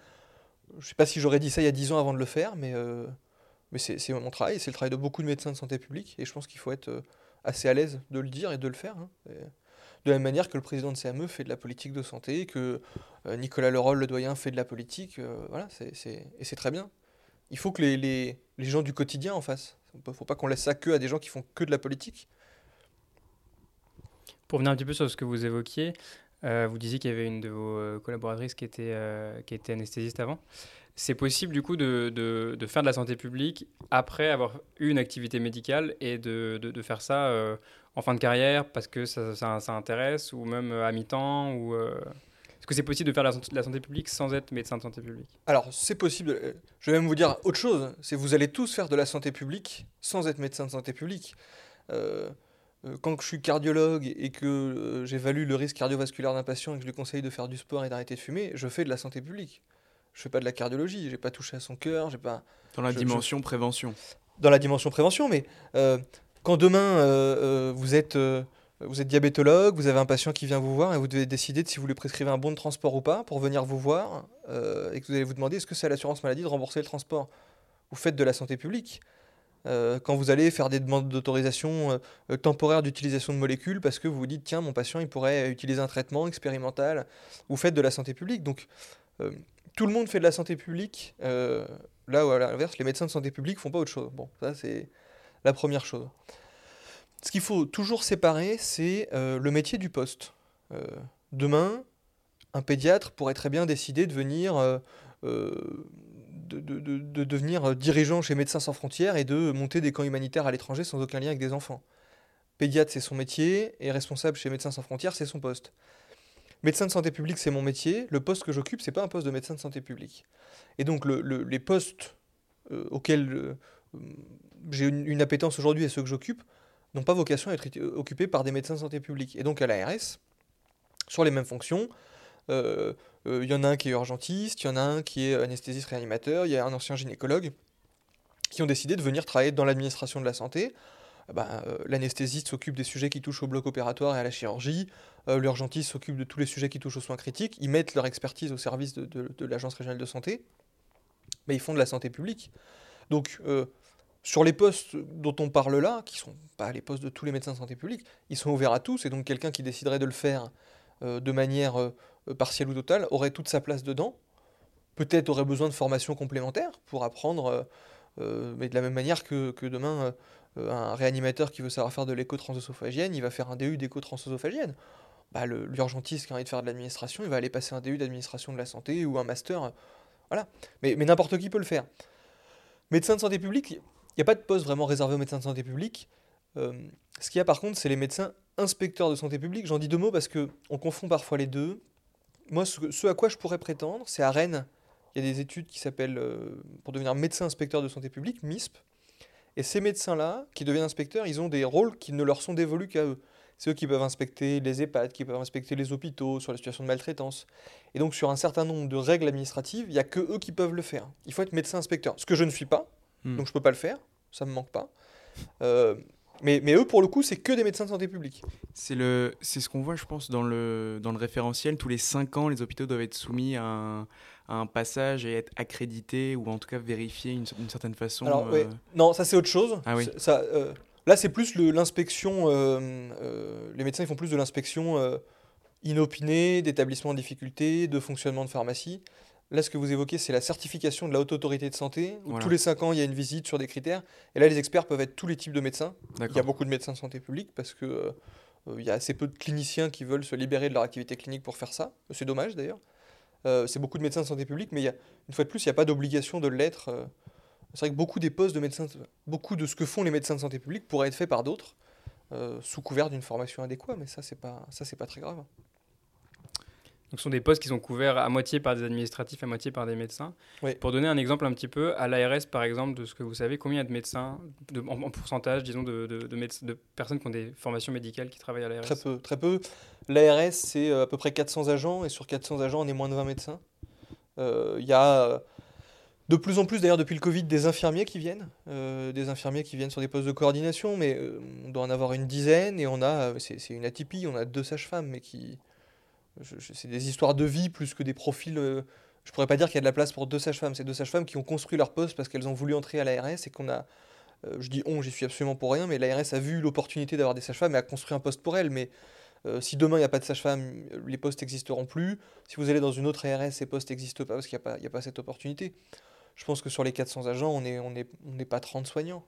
Je ne sais pas si j'aurais dit ça il y a 10 ans avant de le faire, mais, mais c'est mon travail. C'est le travail de beaucoup de médecins de santé publique. Et je pense qu'il faut être assez à l'aise de le dire et de le faire. Hein. De la même manière que le président de CME fait de la politique de santé, que euh, Nicolas Leroll, le doyen, fait de la politique. Euh, voilà, c'est, et c'est très bien. Il faut que les, les, les gens du quotidien en fassent. Il ne faut pas qu'on laisse ça que à des gens qui font que de la politique. Pour venir un petit peu sur ce que vous évoquiez, vous disiez qu'il y avait une de vos collaboratrices qui était, qui était anesthésiste avant. C'est possible du coup de, de, faire de la santé publique après avoir eu une activité médicale et de, de faire ça en fin de carrière parce que ça, ça, intéresse ou même à mi-temps ou Est-ce que c'est possible de faire la, la, santé publique sans être médecin de santé publique? Alors c'est possible. Je vais même vous dire autre chose. C'est vous allez tous faire de la santé publique sans être médecin de santé publique. Euh, euh, quand je suis cardiologue et que euh, j'évalue le risque cardiovasculaire d'un patient et que je lui conseille de faire du sport et d'arrêter de fumer, je fais de la santé publique. Je fais pas de la cardiologie, j'ai pas touché à son cœur, j'ai pas. Dans la dimension prévention. Dans la dimension prévention, mais euh, quand demain vous êtes vous êtes diabétologue, vous avez un patient qui vient vous voir et vous devez décider de si vous lui prescrivez un bon de transport ou pas pour venir vous voir et que vous allez vous demander est-ce que c'est à l'assurance maladie de rembourser le transport? Vous faites de la santé publique. Euh, quand vous allez faire des demandes d'autorisation euh, euh, temporaire d'utilisation de molécules parce que vous vous dites tiens mon patient il pourrait utiliser un traitement expérimental, vous faites de la santé publique. Donc tout le monde fait de la santé publique. là ou à l'inverse, les médecins de santé publique font pas autre chose. Bon, ça c'est la première chose. Ce qu'il faut toujours séparer, c'est le métier du poste. demain, un pédiatre pourrait très bien décider de venir de, devenir euh, dirigeant chez Médecins sans frontières et de monter des camps humanitaires à l'étranger sans aucun lien avec des enfants. Pédiatre, c'est son métier, et responsable chez Médecins sans frontières, c'est son poste. Médecin de santé publique, c'est mon métier. Le poste que j'occupe, c'est pas un poste de médecin de santé publique. Et donc, les postes euh, auxquels euh, j'ai une, appétence aujourd'hui et ceux que j'occupe n'ont pas vocation à être occupés par des médecins de santé publique. Et donc, à l'ARS, sur les mêmes fonctions, il euh, y en a un qui est urgentiste, il y en a un qui est anesthésiste réanimateur, il y a un ancien gynécologue qui ont décidé de venir travailler dans l'administration de la santé. Euh, bah, euh, l'anesthésiste s'occupe des sujets qui touchent au bloc opératoire et à la chirurgie, l'urgentiste s'occupe de tous les sujets qui touchent aux soins critiques, ils mettent leur expertise au service de, l'Agence régionale de santé, mais ils font de la santé publique. Donc, sur les postes dont on parle là, qui ne sont pas les postes de tous les médecins de santé publique, ils sont ouverts à tous, et donc quelqu'un qui déciderait de le faire de manière partielle ou totale, aurait toute sa place dedans. Peut-être aurait besoin de formation complémentaire pour apprendre, euh, euh, mais de la même manière que, demain, un réanimateur qui veut savoir faire de l'écho-transœsophagienne, il va faire un DU d'écho-transœsophagienne. Bah, L'urgentiste qui a envie de faire de l'administration, il va aller passer un DU d'administration de la santé ou un master. Voilà. Mais, mais n'importe qui peut le faire. Médecin de santé publique, il n'y a pas de poste vraiment réservé aux médecins de santé publique. ce qu'il y a par contre, c'est les médecins inspecteurs de santé publique. J'en dis deux mots parce qu'on confond parfois les deux moi, ce, à quoi je pourrais prétendre, c'est à Rennes, il y a des études qui s'appellent, euh, pour devenir médecin inspecteur de santé publique, MISP. Et ces médecins-là, qui deviennent inspecteurs, ils ont des rôles qui ne leur sont dévolus qu'à eux. C'est eux qui peuvent inspecter les EHPAD, qui peuvent inspecter les hôpitaux sur la situation de maltraitance. Et donc, sur un certain nombre de règles administratives, il n'y a que eux qui peuvent le faire. Il faut être médecin inspecteur. Ce que je ne suis pas, hmm. donc je ne peux pas le faire, ça ne me manque pas. Euh, mais, mais, eux, pour le coup, c'est que des médecins de santé publique. C'est le, c'est ce qu'on voit, je pense, dans le, dans le référentiel. Tous les 5 ans, les hôpitaux doivent être soumis à un, à un passage et être accrédités ou en tout cas vérifiés d'une certaine façon. Alors, euh... Non, ça c'est autre chose. Ah, oui. ça, euh, là, c'est plus l'inspection. Euh, les médecins ils font plus de l'inspection inopinée, d'établissement en difficulté, de fonctionnement de pharmacie. Là, ce que vous évoquez, c'est la certification de la haute autorité de santé, où tous les 5 ans, il y a une visite sur des critères. Et là, les experts peuvent être tous les types de médecins. Il y a beaucoup de médecins de santé publique parce que euh, il y a assez peu de cliniciens qui veulent se libérer de leur activité clinique pour faire ça. C'est dommage d'ailleurs. Euh, c'est beaucoup de médecins de santé publique, mais il y a, une fois de plus, il n'y a pas d'obligation de l'être. Euh. c'est vrai que beaucoup des postes de médecins, beaucoup de ce que font les médecins de santé publique pourraient être faits par d'autres, sous couvert d'une formation adéquate, mais ça, c'est pas, ça, c'est pas très grave. Donc, ce sont des postes qui sont couverts à moitié par des administratifs, à moitié par des médecins. Pour donner un exemple un petit peu, à l'ARS, par exemple, de ce que vous savez, combien il y a de médecins, de, en, pourcentage, disons, de, de, de, personnes qui ont des formations médicales qui travaillent à l'ARS Très peu, très peu. L'ARS, c'est euh, à peu près 400 agents, et sur 400 agents, on est moins de 20 médecins. Euh, il y a euh, de plus en plus, d'ailleurs, depuis le Covid, des infirmiers qui viennent, des infirmiers qui viennent sur des postes de coordination, mais on doit en avoir une dizaine, et on a, c'est une atypie, on a deux sages-femmes, mais qui c'est des histoires de vie plus que des profils. Euh, je pourrais pas dire qu'il y a de la place pour deux sages-femmes. C'est deux sages-femmes qui ont construit leur poste parce qu'elles ont voulu entrer à l'ARS et qu'on a. Euh, je dis on, j'y suis absolument pour rien, mais l'ARS a vu l'opportunité d'avoir des sages-femmes et a construit un poste pour elles. Mais euh, si demain il n'y a pas de sages-femmes, les postes n'existeront plus. Si vous allez dans une autre ARS, ces postes n'existent pas parce qu'il n'y a, pas cette opportunité. Je pense que sur les 400 agents, on n'est pas 30 soignants.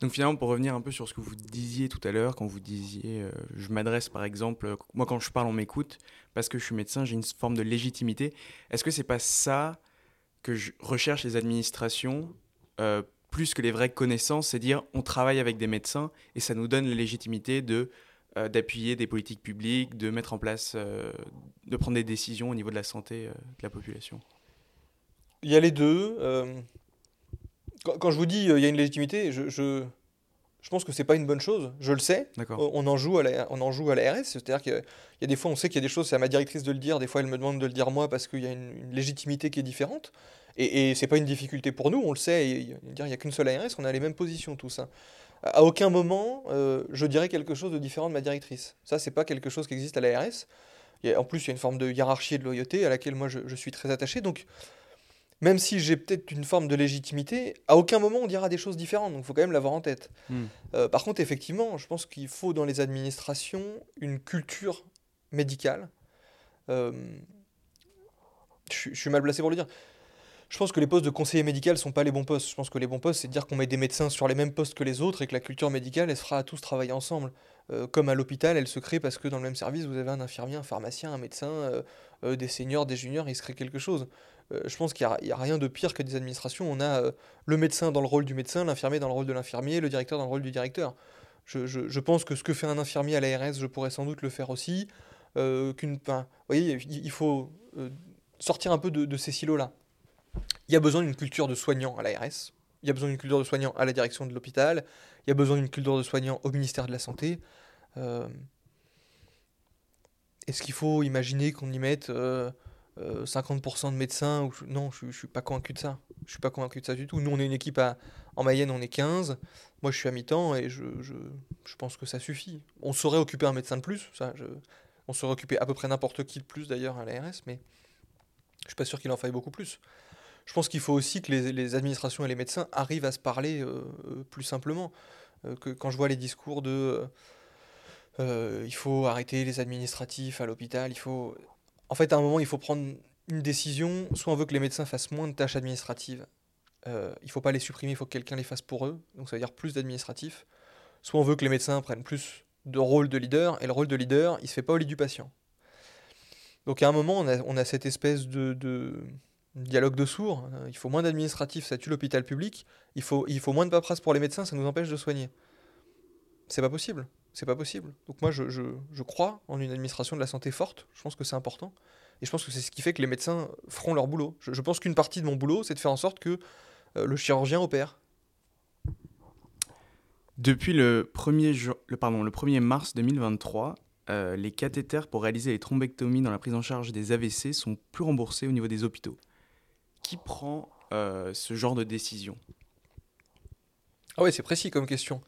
Donc finalement, pour revenir un peu sur ce que vous disiez tout à l'heure, quand vous disiez, euh, je m'adresse par exemple, euh, moi quand je parle, on m'écoute, parce que je suis médecin, j'ai une forme de légitimité. Est-ce que c'est pas ça que je recherche les administrations euh, plus que les vraies connaissances, c'est dire on travaille avec des médecins et ça nous donne la légitimité de d'appuyer des politiques publiques, de mettre en place, de prendre des décisions au niveau de la santé de la population? Il y a les deux quand, je vous dis euh, il y a une légitimité, je, je, pense que c'est pas une bonne chose. Je le sais. On en joue à la, on en joue à la RS. C'est-à-dire qu'il y a des fois, on sait qu'il y a des choses, c'est à ma directrice de le dire. Des fois, elle me demande de le dire moi parce qu'il y a une, légitimité qui est différente. Et, et c'est pas une difficulté pour nous, on le sait. il n'y a qu'une seule ARS, on a les mêmes positions, tous. À aucun moment, euh, je dirais quelque chose de différent de ma directrice. Ça, c'est pas quelque chose qui existe à la RS. en plus, il y a une forme de hiérarchie et de loyauté à laquelle moi je, je suis très attaché. Donc, même si j'ai peut-être une forme de légitimité, à aucun moment on dira des choses différentes, donc il faut quand même l'avoir en tête. Hmm. Euh, par contre, effectivement, je pense qu'il faut dans les administrations une culture médicale. Euh, je, suis mal placé pour le dire. Je pense que les postes de conseiller médical sont pas les bons postes. Je pense que les bons postes, c'est de dire qu'on met des médecins sur les mêmes postes que les autres et que la culture médicale, elle se fera à tous travailler ensemble. Euh, comme à l'hôpital, elle se crée parce que dans le même service, vous avez un infirmier, un pharmacien, un médecin, des seniors, des juniors, il se crée quelque chose. Euh, je pense qu'il n'y a, rien de pire que des administrations. On a euh, le médecin dans le rôle du médecin, l'infirmier dans le rôle de l'infirmier, le directeur dans le rôle du directeur. Je, pense que ce que fait un infirmier à l'ARS, je pourrais sans doute le faire aussi. Euh, qu'une, vous voyez, il, faut sortir un peu de, ces silos-là. Il y a besoin d'une culture de soignants à l'ARS. Il y a besoin d'une culture de soignants à la direction de l'hôpital. Il y a besoin d'une culture de soignants au ministère de la Santé. Est-ce qu'il faut imaginer qu'on y mette 50% euh, de médecins. Ou Non, je, ne suis pas convaincu de ça. Je suis pas convaincu de ça du tout. Nous, on est une équipe en Mayenne, on est 15. Moi, je suis à mi-temps et je, pense que ça suffit. On saurait occuper un médecin de plus. On saurait occuper à peu près n'importe qui de plus d'ailleurs à l'ARS, mais je suis pas sûr qu'il en faille beaucoup plus. Je pense qu'il faut aussi que les, administrations et les médecins arrivent à se parler euh, euh, plus simplement. que quand je vois les discours de il faut arrêter les administratifs à l'hôpital, il faut en fait, à un moment, il faut prendre une décision. Soit on veut que les médecins fassent moins de tâches administratives. Euh, il ne faut pas les supprimer, il faut que quelqu'un les fasse pour eux. Donc ça veut dire plus d'administratifs. Soit on veut que les médecins prennent plus de rôle de leader. Et le rôle de leader, il ne se fait pas au lit du patient. Donc à un moment, on a, cette espèce de, dialogue de sourds. Il faut moins d'administratifs, ça tue l'hôpital public. Il faut, il faut moins de paperasse pour les médecins, ça nous empêche de soigner. C'est pas possible. C'est pas possible. Donc moi, je, je, je, crois en une administration de la santé forte. Je pense que c'est important. Et je pense que c'est ce qui fait que les médecins feront leur boulot. Je, pense qu'une partie de mon boulot, c'est de faire en sorte que euh, le chirurgien opère. Depuis le 1er, le, pardon, le 1er mars 2023, euh, les cathéters pour réaliser les thrombectomies dans la prise en charge des AVC sont plus remboursés au niveau des hôpitaux. Qui prend euh, ce genre de décision Ah oui, c'est précis comme question.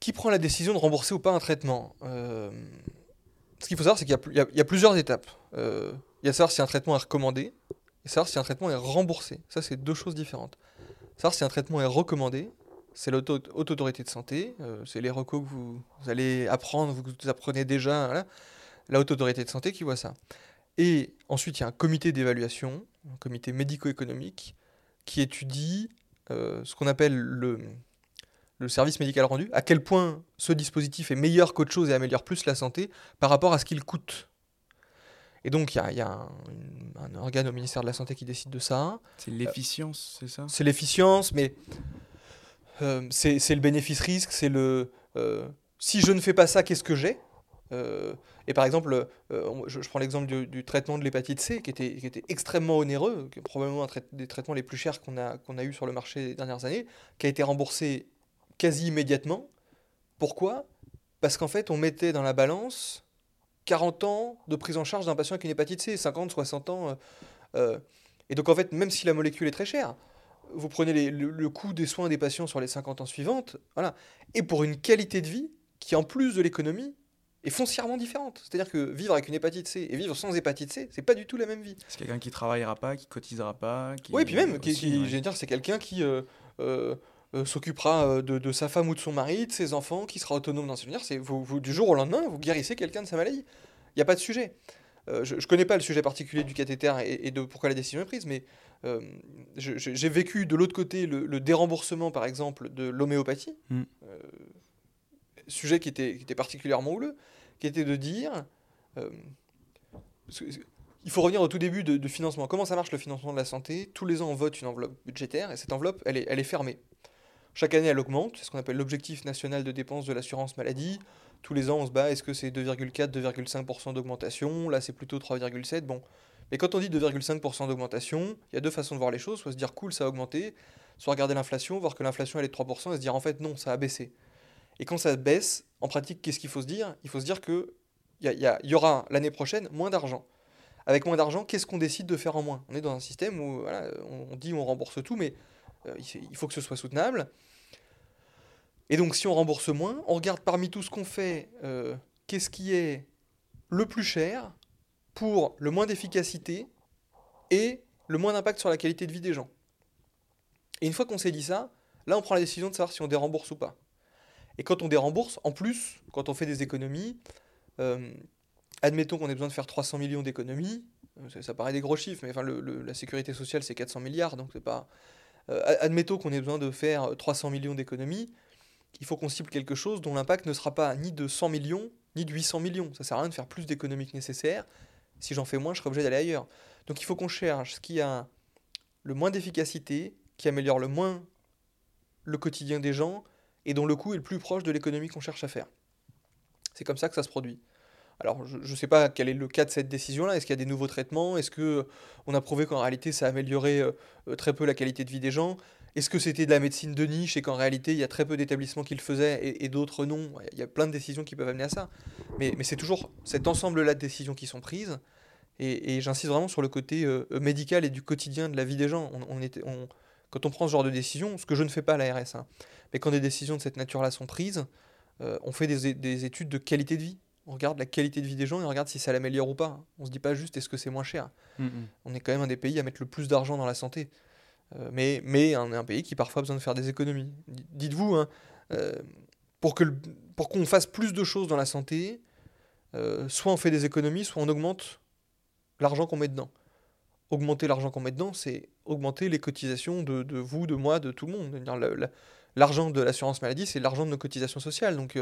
Qui prend la décision de rembourser ou pas un traitement? Euh, Ce qu'il faut savoir, c'est qu'il y, a plusieurs étapes. Euh, il y a savoir si un traitement est recommandé et savoir si un traitement est remboursé. Ça, c'est deux choses différentes. Savoir si un traitement est recommandé, c'est l'autorité de santé, euh, c'est les recos que vous, allez apprendre, vous, apprenez déjà, la haute autorité de santé qui voit ça. Et ensuite, il y a un comité d'évaluation, un comité médico-économique, qui étudie ce qu'on appelle le, le service médical rendu, à quel point ce dispositif est meilleur qu'autre chose et améliore plus la santé par rapport à ce qu'il coûte. Et donc, il y a, un, organe au ministère de la Santé qui décide de ça. C'est l'efficience, c'est ça? C'est l'efficience, mais euh, c'est le bénéfice-risque, c'est le... Euh, si je ne fais pas ça, qu'est-ce que j'ai? Euh, et par exemple, je, prends l'exemple du, traitement de l'hépatite C, qui était, extrêmement onéreux, qui est probablement un des traitements les plus chers qu'on a, eu sur le marché les dernières années, qui a été remboursé quasi immédiatement. Pourquoi? Parce qu'en fait, on mettait dans la balance 40 ans de prise en charge d'un patient avec une hépatite C, 50, 60 ans. Euh, euh, et donc, en fait, même si la molécule est très chère, vous prenez le, coût des soins des patients sur les 50 ans suivantes, voilà. Et pour une qualité de vie qui, en plus de l'économie, est foncièrement différente. C'est-à-dire que vivre avec une hépatite C et vivre sans hépatite C, c'est pas du tout la même vie. C'est quelqu'un qui travaillera pas, qui cotisera pas. Qui... Oui, puis même, qui, dire, c'est quelqu'un qui euh, euh, s'occupera euh, de, sa femme ou de son mari, de ses enfants, qui sera autonome dans ce venir. C'est vous, du jour au lendemain, vous guérissez quelqu'un de sa maladie. Il n'y a pas de sujet. je ne connais pas le sujet particulier du cathéter et, de pourquoi la décision est prise, mais j'ai vécu de l'autre côté le, déremboursement, par exemple, de l'homéopathie, mm. Sujet qui était, particulièrement houleux, qui était de dire il faut revenir au tout début de, financement. Comment ça marche le financement de la santé? Tous les ans, on vote une enveloppe budgétaire et cette enveloppe, elle est, elle est fermée. Chaque année, elle augmente. C'est ce qu'on appelle l'objectif national de dépenses de l'assurance maladie. Tous les ans, on se bat. Est-ce que c'est 2,4, 2,5% d'augmentation? Là, c'est plutôt 3,7. Bon. Mais quand on dit 2,5% d'augmentation, il y a deux façons de voir les choses. Soit se dire cool, ça a augmenté. Soit regarder l'inflation, voir que l'inflation, elle est de 3% et se dire en fait, non, ça a baissé. Et quand ça baisse, en pratique, qu'est-ce qu'il faut se dire? Il faut se dire qu'il y, y, aura l'année prochaine moins d'argent. Avec moins d'argent, qu'est-ce qu'on décide de faire en moins? On est dans un système où on dit on rembourse tout, mais euh, il faut que ce soit soutenable. Et donc si on rembourse moins, on regarde parmi tout ce qu'on fait, euh, qu'est-ce qui est le plus cher pour le moins d'efficacité et le moins d'impact sur la qualité de vie des gens. Et une fois qu'on s'est dit ça, là on prend la décision de savoir si on dérembourse ou pas. Et quand on dérembourse, en plus, quand on fait des économies, euh, admettons qu'on ait besoin de faire 300 millions d'économies, euh, ça, paraît des gros chiffres, mais enfin, la sécurité sociale, c'est 400 milliards, donc c'est pas... Euh, admettons qu'on ait besoin de faire 300 millions d'économies, il faut qu'on cible quelque chose dont l'impact ne sera pas ni de 100 millions, ni de 800 millions. Ça sert à rien de faire plus d'économies que nécessaire. Si j'en fais moins, je serai obligé d'aller ailleurs. Donc il faut qu'on cherche ce qui a le moins d'efficacité, qui améliore le moins le quotidien des gens, et dont le coût est le plus proche de l'économie qu'on cherche à faire. C'est comme ça que ça se produit. Alors, je ne sais pas quel est le cas de cette décision-là. Est-ce qu'il y a des nouveaux traitements? Est-ce qu'on a prouvé qu'en réalité, ça a amélioré euh, euh, très peu la qualité de vie des gens? Est-ce que c'était de la médecine de niche et qu'en réalité, il y a très peu d'établissements qui le faisaient et, d'autres non? Il y a plein de décisions qui peuvent amener à ça. Mais, c'est toujours cet ensemble-là de décisions qui sont prises. Et, j'insiste vraiment sur le côté euh, médical et du quotidien de la vie des gens. On, quand on prend ce genre de décision, ce que je ne fais pas à la RS, hein, mais quand des décisions de cette nature-là sont prises, on fait des études de qualité de vie on regarde la qualité de vie des gens et on regarde si ça l'améliore ou pas. On se dit pas juste est-ce que c'est moins cher? Mm. On est quand même un des pays à mettre le plus d'argent dans la santé. Euh, mais mais on est un pays qui parfois a besoin de faire des économies. Dites-vous, hein, euh, pour qu'on pour qu'on fasse plus de choses dans la santé, euh, soit on fait des économies, soit on augmente l'argent qu'on met dedans. Augmenter l'argent qu'on met dedans, c'est augmenter les cotisations de, de, vous, de moi, de tout le monde. L'argent de l'assurance maladie, c'est l'argent de nos cotisations sociales. Donc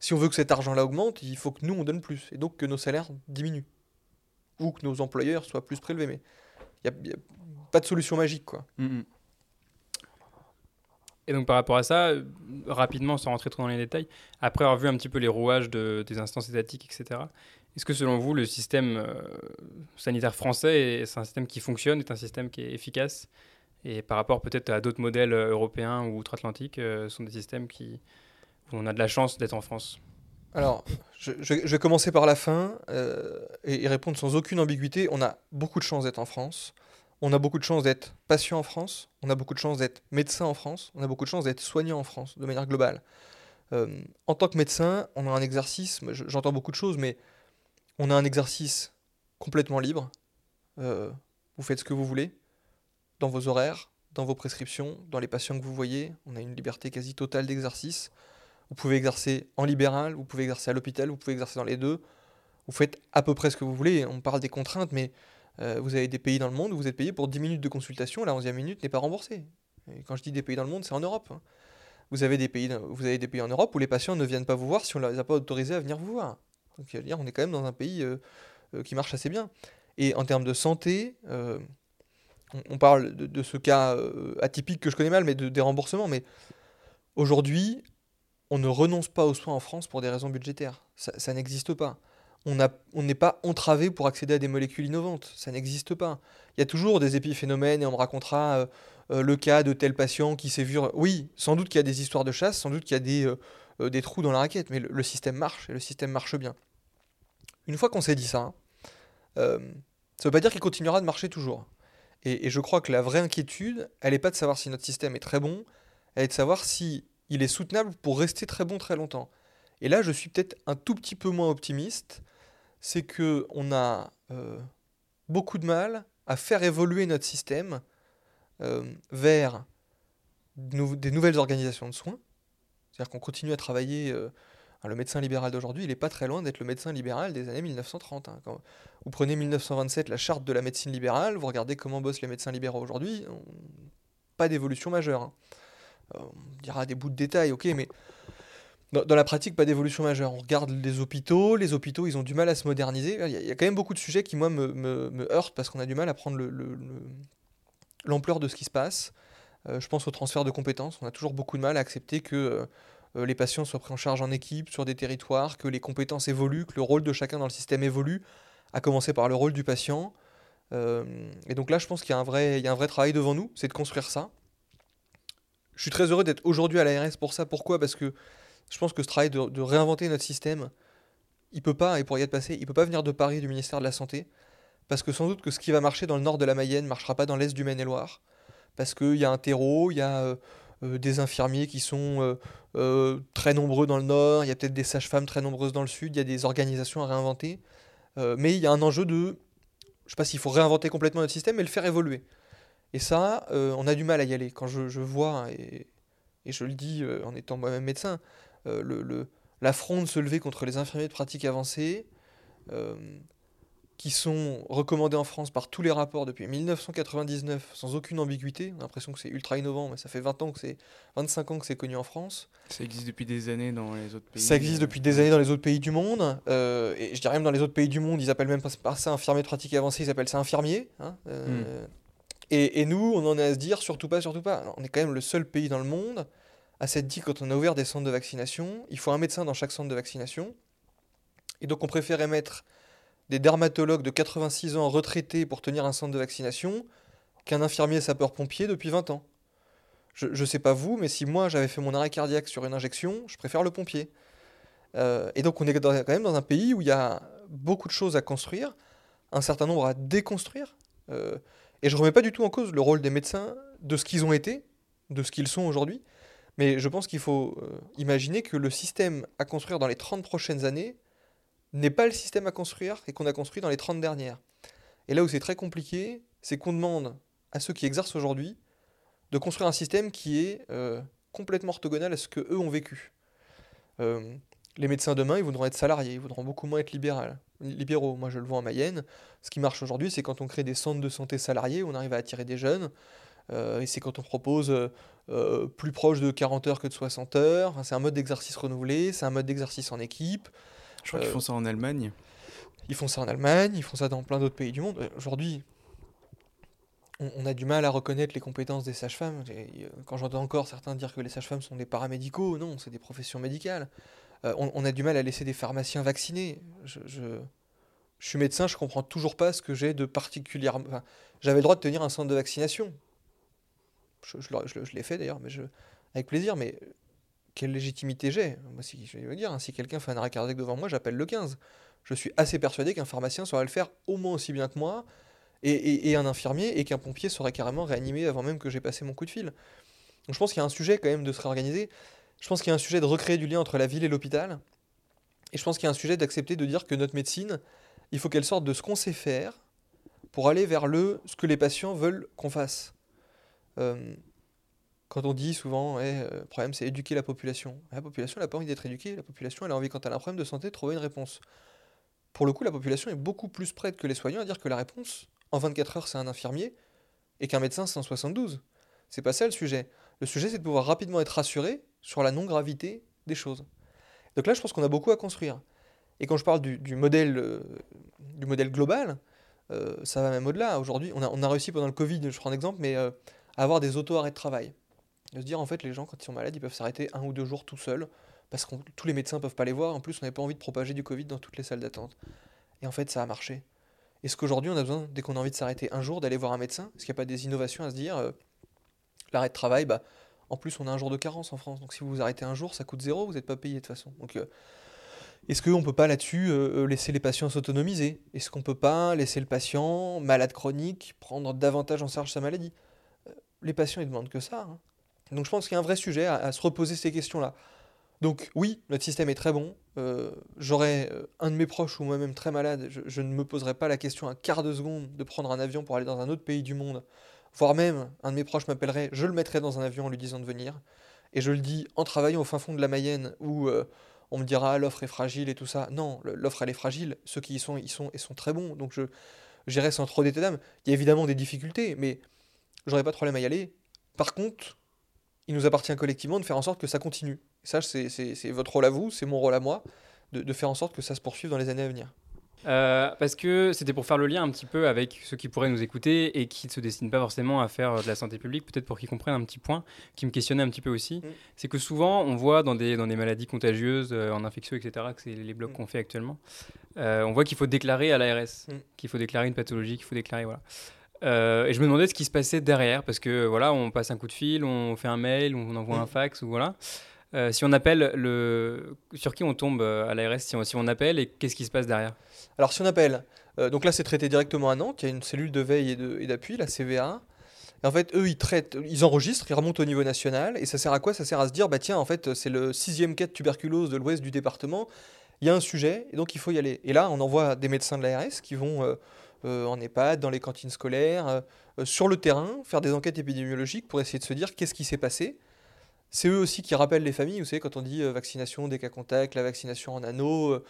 si on veut que cet argent-là augmente, il faut que nous, on donne plus. Et donc que nos salaires diminuent. Ou que nos employeurs soient plus prélevés. Mais il n'y a, pas de solution magique. quoi. Mm, mm. Et donc par rapport à ça, euh, rapidement, sans rentrer trop dans les détails, après avoir vu un petit peu les rouages de, des instances étatiques, etc., est-ce que selon vous, le système euh, sanitaire français est, un système qui fonctionne, est un système qui est efficace? Et par rapport peut-être à d'autres modèles euh, européens ou outre-Atlantique, sont des systèmes qui, on a de la chance d'être en France Alors, je, vais commencer par la fin euh, et, répondre sans aucune ambiguïté. On a beaucoup de chance d'être en France. On a beaucoup de chance d'être patient en France. On a beaucoup de chance d'être médecin en France. On a beaucoup de chance d'être soignant en France, de manière globale. Euh, en tant que médecin, on a un exercice, j'entends beaucoup de choses, mais on a un exercice complètement libre. Euh, vous faites ce que vous voulez, dans vos horaires, dans vos prescriptions, dans les patients que vous voyez. On a une liberté quasi totale d'exercice. Vous pouvez exercer en libéral, vous pouvez exercer à l'hôpital, vous pouvez exercer dans les deux. Vous faites à peu près ce que vous voulez. On parle des contraintes, mais euh, vous avez des pays dans le monde où vous êtes payé pour 10 minutes de consultation, la 11e minute n'est pas remboursée. Et quand je dis des pays dans le monde, c'est en Europe. Hein. Vous avez, des pays, vous avez des pays en Europe où les patients ne viennent pas vous voir si on ne les a pas autorisés à venir vous voir. Donc, on est quand même dans un pays euh, euh, qui marche assez bien. Et en termes de santé, on, parle de, ce cas atypique que je connais mal, mais de, des remboursements. Mais aujourd'hui, on ne renonce pas aux soins en France pour des raisons budgétaires. Ça, n'existe pas. On n'est pas entravé pour accéder à des molécules innovantes. Ça n'existe pas. Il y a toujours des épiphénomènes et on me racontera euh, euh, le cas de tel patient qui s'est vu. Oui, sans doute qu'il y a des histoires de chasse, sans doute qu'il y a euh, des, trous dans la raquette, mais le, système marche et le système marche bien. Une fois qu'on s'est dit ça, ça ne veut pas dire qu'il continuera de marcher toujours. Et, je crois que la vraie inquiétude, elle n'est pas de savoir si notre système est très bon, elle est de savoir si il est soutenable pour rester très bon très longtemps. Et là, je suis peut-être un tout petit peu moins optimiste, c'est que on a euh, beaucoup de mal à faire évoluer notre système euh, vers des nouvelles organisations de soins. C'est-à-dire qu'on continue à travailler euh, le médecin libéral d'aujourd'hui, il n'est pas très loin d'être le médecin libéral des années 1930. Hein. Vous prenez 1927, la charte de la médecine libérale, vous regardez comment bossent les médecins libéraux aujourd'hui, pas d'évolution majeure. Hein. Euh, on dira des bouts de détails, ok, mais dans, la pratique, pas d'évolution majeure. On regarde les hôpitaux, les hôpitaux, ils ont du mal à se moderniser. Il y a, quand même beaucoup de sujets qui, moi, me, heurtent parce qu'on a du mal à prendre l'ampleur le, de ce qui se passe. Euh, je pense au transfert de compétences. On a toujours beaucoup de mal à accepter que euh, les patients soient pris en charge en équipe sur des territoires, que les compétences évoluent, que le rôle de chacun dans le système évolue, à commencer par le rôle du patient. Euh, et donc là, je pense qu'il y, a un vrai, y a un vrai travail devant nous, c'est de construire ça. Je suis très heureux d'être aujourd'hui à l'ARS pour ça. Pourquoi? Parce que je pense que ce travail de, réinventer notre système, il peut pas, et pour y être passé, il peut pas venir de Paris, du ministère de la Santé, parce que sans doute que ce qui va marcher dans le nord de la Mayenne ne marchera pas dans l'est du Maine-et-Loire, parce qu'il y a un terreau, il y a euh, des infirmiers qui sont très nombreux dans le nord, il y a peut-être des sages-femmes très nombreuses dans le sud, il y a des organisations à réinventer. Euh, mais il y a un enjeu de, je sais pas s'il faut réinventer complètement notre système, mais le faire évoluer. Et ça, euh, on a du mal à y aller. Quand je, vois, et, je le dis euh, en étant moi-même médecin, le, la fronde se lever contre les infirmiers de pratique avancée, qui sont recommandés en France par tous les rapports depuis 1999 sans aucune ambiguïté. On a l'impression que c'est ultra innovant, mais ça fait 20 ans que c'est 25 ans que c'est connu en France. Ça existe depuis des années dans les autres pays. Ça existe depuis des années dans les autres pays du monde. Euh, et je dirais même dans les autres pays du monde, ils appellent même pas ça infirmier de pratique avancée, ils appellent ça infirmier. Hein, euh, hmm. et, et, nous, on en est à se dire surtout pas, surtout pas. on est quand même le seul pays dans le monde à s'être dit quand on a ouvert des centres de vaccination, il faut un médecin dans chaque centre de vaccination. Et donc on préférait mettre des dermatologues de 86 ans retraités pour tenir un centre de vaccination qu'un infirmier sapeur-pompier depuis 20 ans. Je ne sais pas vous, mais si moi j'avais fait mon arrêt cardiaque sur une injection, je préfère le pompier. Euh, et donc on est quand même dans un pays où il y a beaucoup de choses à construire, un certain nombre à déconstruire. Euh, et je ne remets pas du tout en cause le rôle des médecins, de ce qu'ils ont été, de ce qu'ils sont aujourd'hui. Mais je pense qu'il faut euh, imaginer que le système à construire dans les 30 prochaines années n'est pas le système à construire et qu'on a construit dans les 30 dernières. Et là où c'est très compliqué, c'est qu'on demande à ceux qui exercent aujourd'hui de construire un système qui est euh, complètement orthogonal à ce que eux ont vécu. Euh, les médecins demain, ils voudront être salariés, ils voudront beaucoup moins être libéraux. Moi, je le vois en Mayenne. Ce qui marche aujourd'hui, c'est quand on crée des centres de santé salariés, on arrive à attirer des jeunes. Euh, et c'est quand on propose plus proche de 40 heures que de 60 heures. c'est un mode d'exercice renouvelé, c'est un mode d'exercice en équipe. Je crois qu'ils euh, font ça en Allemagne. Ils font ça en Allemagne, ils font ça dans plein d'autres pays du monde. Euh, aujourd'hui, on, a du mal à reconnaître les compétences des sages-femmes. Euh, quand j'entends encore certains dire que les sages-femmes sont des paramédicaux, non, c'est des professions médicales. on, a du mal à laisser des pharmaciens vacciner. Je, suis médecin, je comprends toujours pas ce que j'ai de particulier. J'avais le droit de tenir un centre de vaccination. Je, l'ai fait d'ailleurs, avec plaisir. Mais quelle légitimité j'ai? Moi, si, je vais dire, hein, si quelqu'un fait un arrêt cardiaque devant moi, j'appelle le 15. Je suis assez persuadé qu'un pharmacien saurait le faire au moins aussi bien que moi, et, un infirmier, et qu'un pompier saurait carrément réanimer avant même que j'ai passé mon coup de fil. Donc je pense qu'il y a un sujet quand même de se réorganiser. Je pense qu'il y a un sujet de recréer du lien entre la ville et l'hôpital. Et je pense qu'il y a un sujet d'accepter de dire que notre médecine, il faut qu'elle sorte de ce qu'on sait faire pour aller vers le ce que les patients veulent qu'on fasse. Euh, quand on dit souvent, eh, le problème c'est éduquer la population. La population n'a pas envie d'être éduquée, la population elle a envie quand elle a un problème de santé de trouver une réponse. Pour le coup, la population est beaucoup plus prête que les soignants à dire que la réponse, en 24 heures c'est un infirmier, et qu'un médecin c'est en 72. C'est pas ça le sujet. Le sujet c'est de pouvoir rapidement être rassuré sur la non-gravité des choses. Donc là je pense qu'on a beaucoup à construire. Et quand je parle du, modèle, du modèle global, euh, ça va même au-delà. Aujourd'hui, on a, on a, réussi pendant le Covid, je prends un exemple, mais euh, à avoir des auto-arrêts de travail. De se dire, en fait, les gens, quand ils sont malades, ils peuvent s'arrêter un ou deux jours tout seuls, parce que tous les médecins peuvent pas les voir. En plus, on n'avait pas envie de propager du Covid dans toutes les salles d'attente. Et en fait, ça a marché. Est-ce qu'aujourd'hui, on a besoin, dès qu'on a envie de s'arrêter un jour, d'aller voir un médecin? Est-ce qu'il n'y a pas des innovations à se dire euh, L'arrêt de travail, bah, en plus, on a un jour de carence en France. Donc si vous vous arrêtez un jour, ça coûte zéro, vous n'êtes pas payé de toute façon. Donc euh, est-ce qu'on ne peut pas là-dessus euh, laisser les patients s'autonomiser? Est-ce qu'on ne peut pas laisser le patient, malade chronique, prendre davantage en charge sa maladie? Les patients, ils demandent que ça. Hein. Donc je pense qu'il y a un vrai sujet à, se reposer ces questions-là. Donc oui, notre système est très bon. Euh, j'aurais euh, un de mes proches ou moi-même très malade, je, ne me poserais pas la question un quart de seconde de prendre un avion pour aller dans un autre pays du monde. Voire même, un de mes proches m'appellerait, je le mettrais dans un avion en lui disant de venir. Et je le dis en travaillant au fin fond de la Mayenne ou euh, on me dira l'offre est fragile et tout ça. Non, l'offre elle est fragile. Ceux qui y sont, ils sont, sont très bons. Donc je gérerai sans trop d'état d'âme. Il y a évidemment des difficultés, mais j'aurais pas de problème à y aller. Par contre, il nous appartient collectivement de faire en sorte que ça continue. Et ça, c'est votre rôle à vous, c'est mon rôle à moi, de, de, faire en sorte que ça se poursuive dans les années à venir. Euh, parce que c'était pour faire le lien un petit peu avec ceux qui pourraient nous écouter et qui ne se destinent pas forcément à faire de la santé publique, peut-être pour qu'ils comprennent un petit point qui me questionnait un petit peu aussi. Mm. C'est que souvent, on voit dans des, dans des maladies contagieuses, euh, en infectieux, etc., que c'est les blocs mm. qu'on fait actuellement, euh, on voit qu'il faut déclarer à l'ARS, mm. qu'il faut déclarer une pathologie, qu'il faut déclarer. Voilà. Et je me demandais ce qui se passait derrière, parce que voilà, on passe un coup de fil, on fait un mail, on envoie un fax, ou voilà. Euh, si on appelle, le... sur qui on tombe euh, à l'ARS si on, si on appelle et qu'est-ce qui se passe derrière? Alors si on appelle, euh, donc là c'est traité directement à Nantes, il y a une cellule de veille et d'appui, la CVA. Et en fait, eux, ils traitent, ils enregistrent, ils remontent au niveau national. Et ça sert à quoi? Ça sert à se dire, bah tiens, en fait, c'est le sixième cas de tuberculose de l'ouest du département. Il y a un sujet, et donc il faut y aller. Et là, on envoie des médecins de l'ARS qui vont en EHPAD, dans les cantines scolaires, sur le terrain, faire des enquêtes épidémiologiques pour essayer de se dire qu'est-ce qui s'est passé c'est eux aussi qui rappellent les familles. Vous savez, quand on dit euh, vaccination des cas contacts, la vaccination en anneau, euh,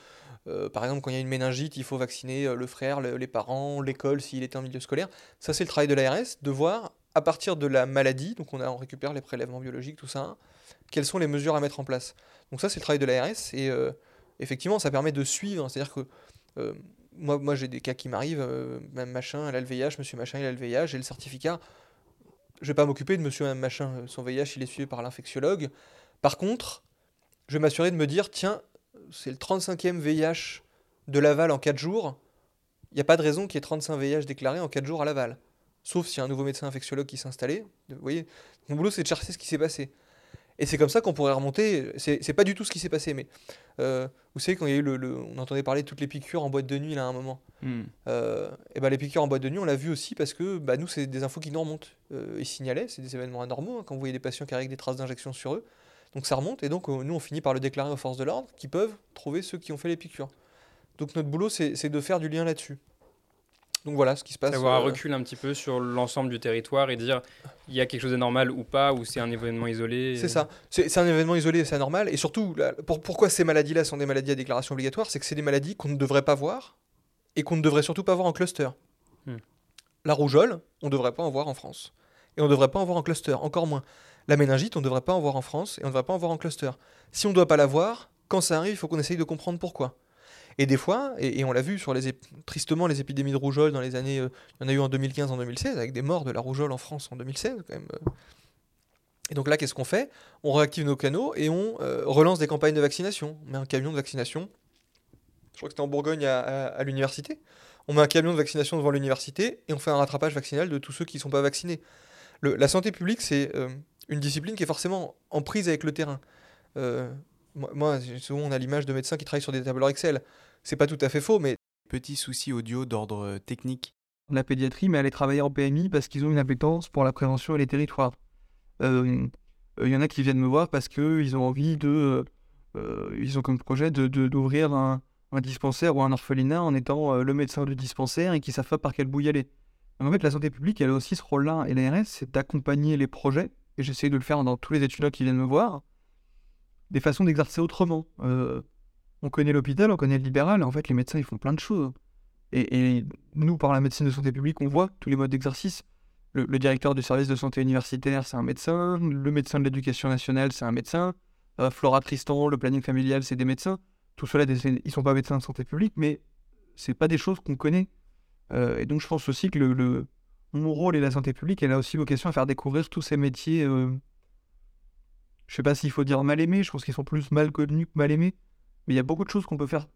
euh, par exemple, quand il y a une méningite, il faut vacciner le frère, les parents, l'école s'il est en milieu scolaire. Ça, c'est le travail de l'ARS, de voir à partir de la maladie, donc on récupère les prélèvements biologiques, tout ça, quelles sont les mesures à mettre en place. Donc ça, c'est le travail de l'ARS et effectivement, ça permet de suivre. C'est-à-dire que moi, moi j'ai des cas qui m'arrivent, même machin, elle a le VIH, monsieur machin, il a le VIH, j'ai le certificat je vais pas m'occuper de monsieur machin, son VIH, il est suivi par l'infectiologue. Par contre, je vais m'assurer de me dire, tiens, c'est le 35e VIH de Laval en 4 jours. Il n'y a pas de raison qu'il y ait 35 VIH déclarés en 4 jours à Laval. Sauf s'il y a un nouveau médecin infectiologue qui s'est installé. Vous voyez, mon boulot, c'est de chercher ce qui s'est passé. Et c'est comme ça qu'on pourrait remonter. C'est pas du tout ce qui s'est passé, mais euh, vous savez, quand il y a eu le, On entendait parler de toutes les piqûres en boîte de nuit, là, à un moment. Hmm. Euh, et ben les piqûres en boîte de nuit, on l'a vu aussi parce que bah, nous, c'est des infos qui nous remontent. Euh, ils signalaient, c'est des événements anormaux, hein, quand vous voyez des patients qui arrivent avec des traces d'injection sur eux. Donc ça remonte, et donc nous, on finit par le déclarer aux forces de l'ordre qui peuvent trouver ceux qui ont fait les piqûres. Donc notre boulot, c'est de faire du lien là-dessus. Donc voilà ce qui se passe. Avoir un euh, recul un petit peu sur l'ensemble du territoire et dire il y a quelque chose d'anormal ou pas, ou c'est un événement isolé. C'est ça. C'est un événement isolé, c'est anormal. Et surtout, pourquoi ces maladies-là sont des maladies à déclaration obligatoire C'est que c'est des maladies qu'on ne devrait pas voir et qu'on ne devrait surtout pas voir en cluster. Hmm. La rougeole, on ne devrait pas en voir en France. Et on ne devrait pas en voir en cluster, encore moins. La méningite, on ne devrait pas en voir en France et on ne devrait pas en voir en cluster. Si on ne doit pas la voir, quand ça arrive, il faut qu'on essaye de comprendre pourquoi. Et des fois, et, on l'a vu sur les tristement les épidémies de rougeole dans les années, euh, il y en a eu en 2015, en 2016, avec des morts de la rougeole en France en 2016 quand même. Euh. Et donc là, qu'est-ce qu'on fait? On réactive nos canaux et on euh, relance des campagnes de vaccination. On met un camion de vaccination. Je crois que c'était en Bourgogne à, l'université. On met un camion de vaccination devant l'université et on fait un rattrapage vaccinal de tous ceux qui ne sont pas vaccinés. la santé publique, c'est une discipline qui est forcément en prise avec le terrain. Moi, moi, souvent, on a l'image de médecins qui travaillent sur des tableurs Excel c'est pas tout à fait faux, mais. Petit souci audio d'ordre euh, technique. La pédiatrie, mais aller travailler en PMI parce qu'ils ont une appétence pour la prévention et les territoires. Il euh, euh, y en a qui viennent me voir parce qu'ils ont envie de. ils ont comme projet d'ouvrir de, d'ouvrir un, un, dispensaire ou un orphelinat en étant le médecin du dispensaire et qui savent pas par quel bout y aller. en fait, la santé publique, elle a aussi ce rôle-là. Et l'ARS, c'est d'accompagner les projets, et j'essaie de le faire dans tous les étudiants qui viennent me voir, des façons d'exercer autrement on connaît l'hôpital, on connaît le libéral, en fait, les médecins, ils font plein de choses. Et, nous, par la médecine de santé publique, on voit tous les modes d'exercice. Le, directeur du service de santé universitaire, c'est un médecin. Le médecin de l'éducation nationale, c'est un médecin. Euh, Flora Tristan, le planning familial, c'est des médecins. Tout cela, ils sont pas médecins de santé publique, mais c'est pas des choses qu'on connaît. Euh, et donc, je pense aussi que le, mon rôle et la santé publique, elle a aussi vocation à faire découvrir tous ces métiers. Je sais pas s'il faut dire mal aimés, je pense qu'ils sont plus mal connus que mal aimés. Mais il y a beaucoup de choses qu'on peut faire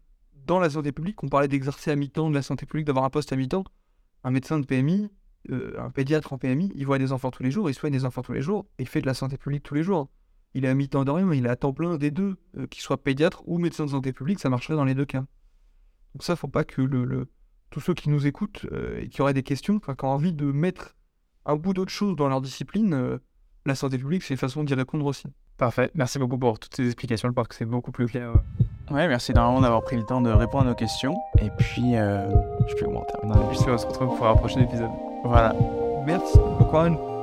dans la santé publique. On parlait d'exercer à mi-temps de la santé publique, d'avoir un poste à mi-temps. Un médecin de PMI, euh, un pédiatre en PMI, il voit des enfants tous les jours, il soigne des enfants tous les jours, et il fait de la santé publique tous les jours. Il est à mi-temps de rien, il est à temps plein des deux, euh, qu'il soit pédiatre ou médecin de santé publique, ça marcherait dans les deux cas. Donc ça, faut pas que le, tous ceux qui nous écoutent euh, et qui auraient des questions, qui ont envie de mettre un bout d'autre chose dans leur discipline, la santé publique, c'est une façon d'y répondre aussi. Parfait, merci beaucoup pour toutes ces explications, je pense que c'est beaucoup plus clair. Ouais, merci d'avoir pris le temps de répondre à nos questions. Et puis, euh, je peux vous mentir. on se retrouve pour un prochain épisode. Voilà. Merci beaucoup.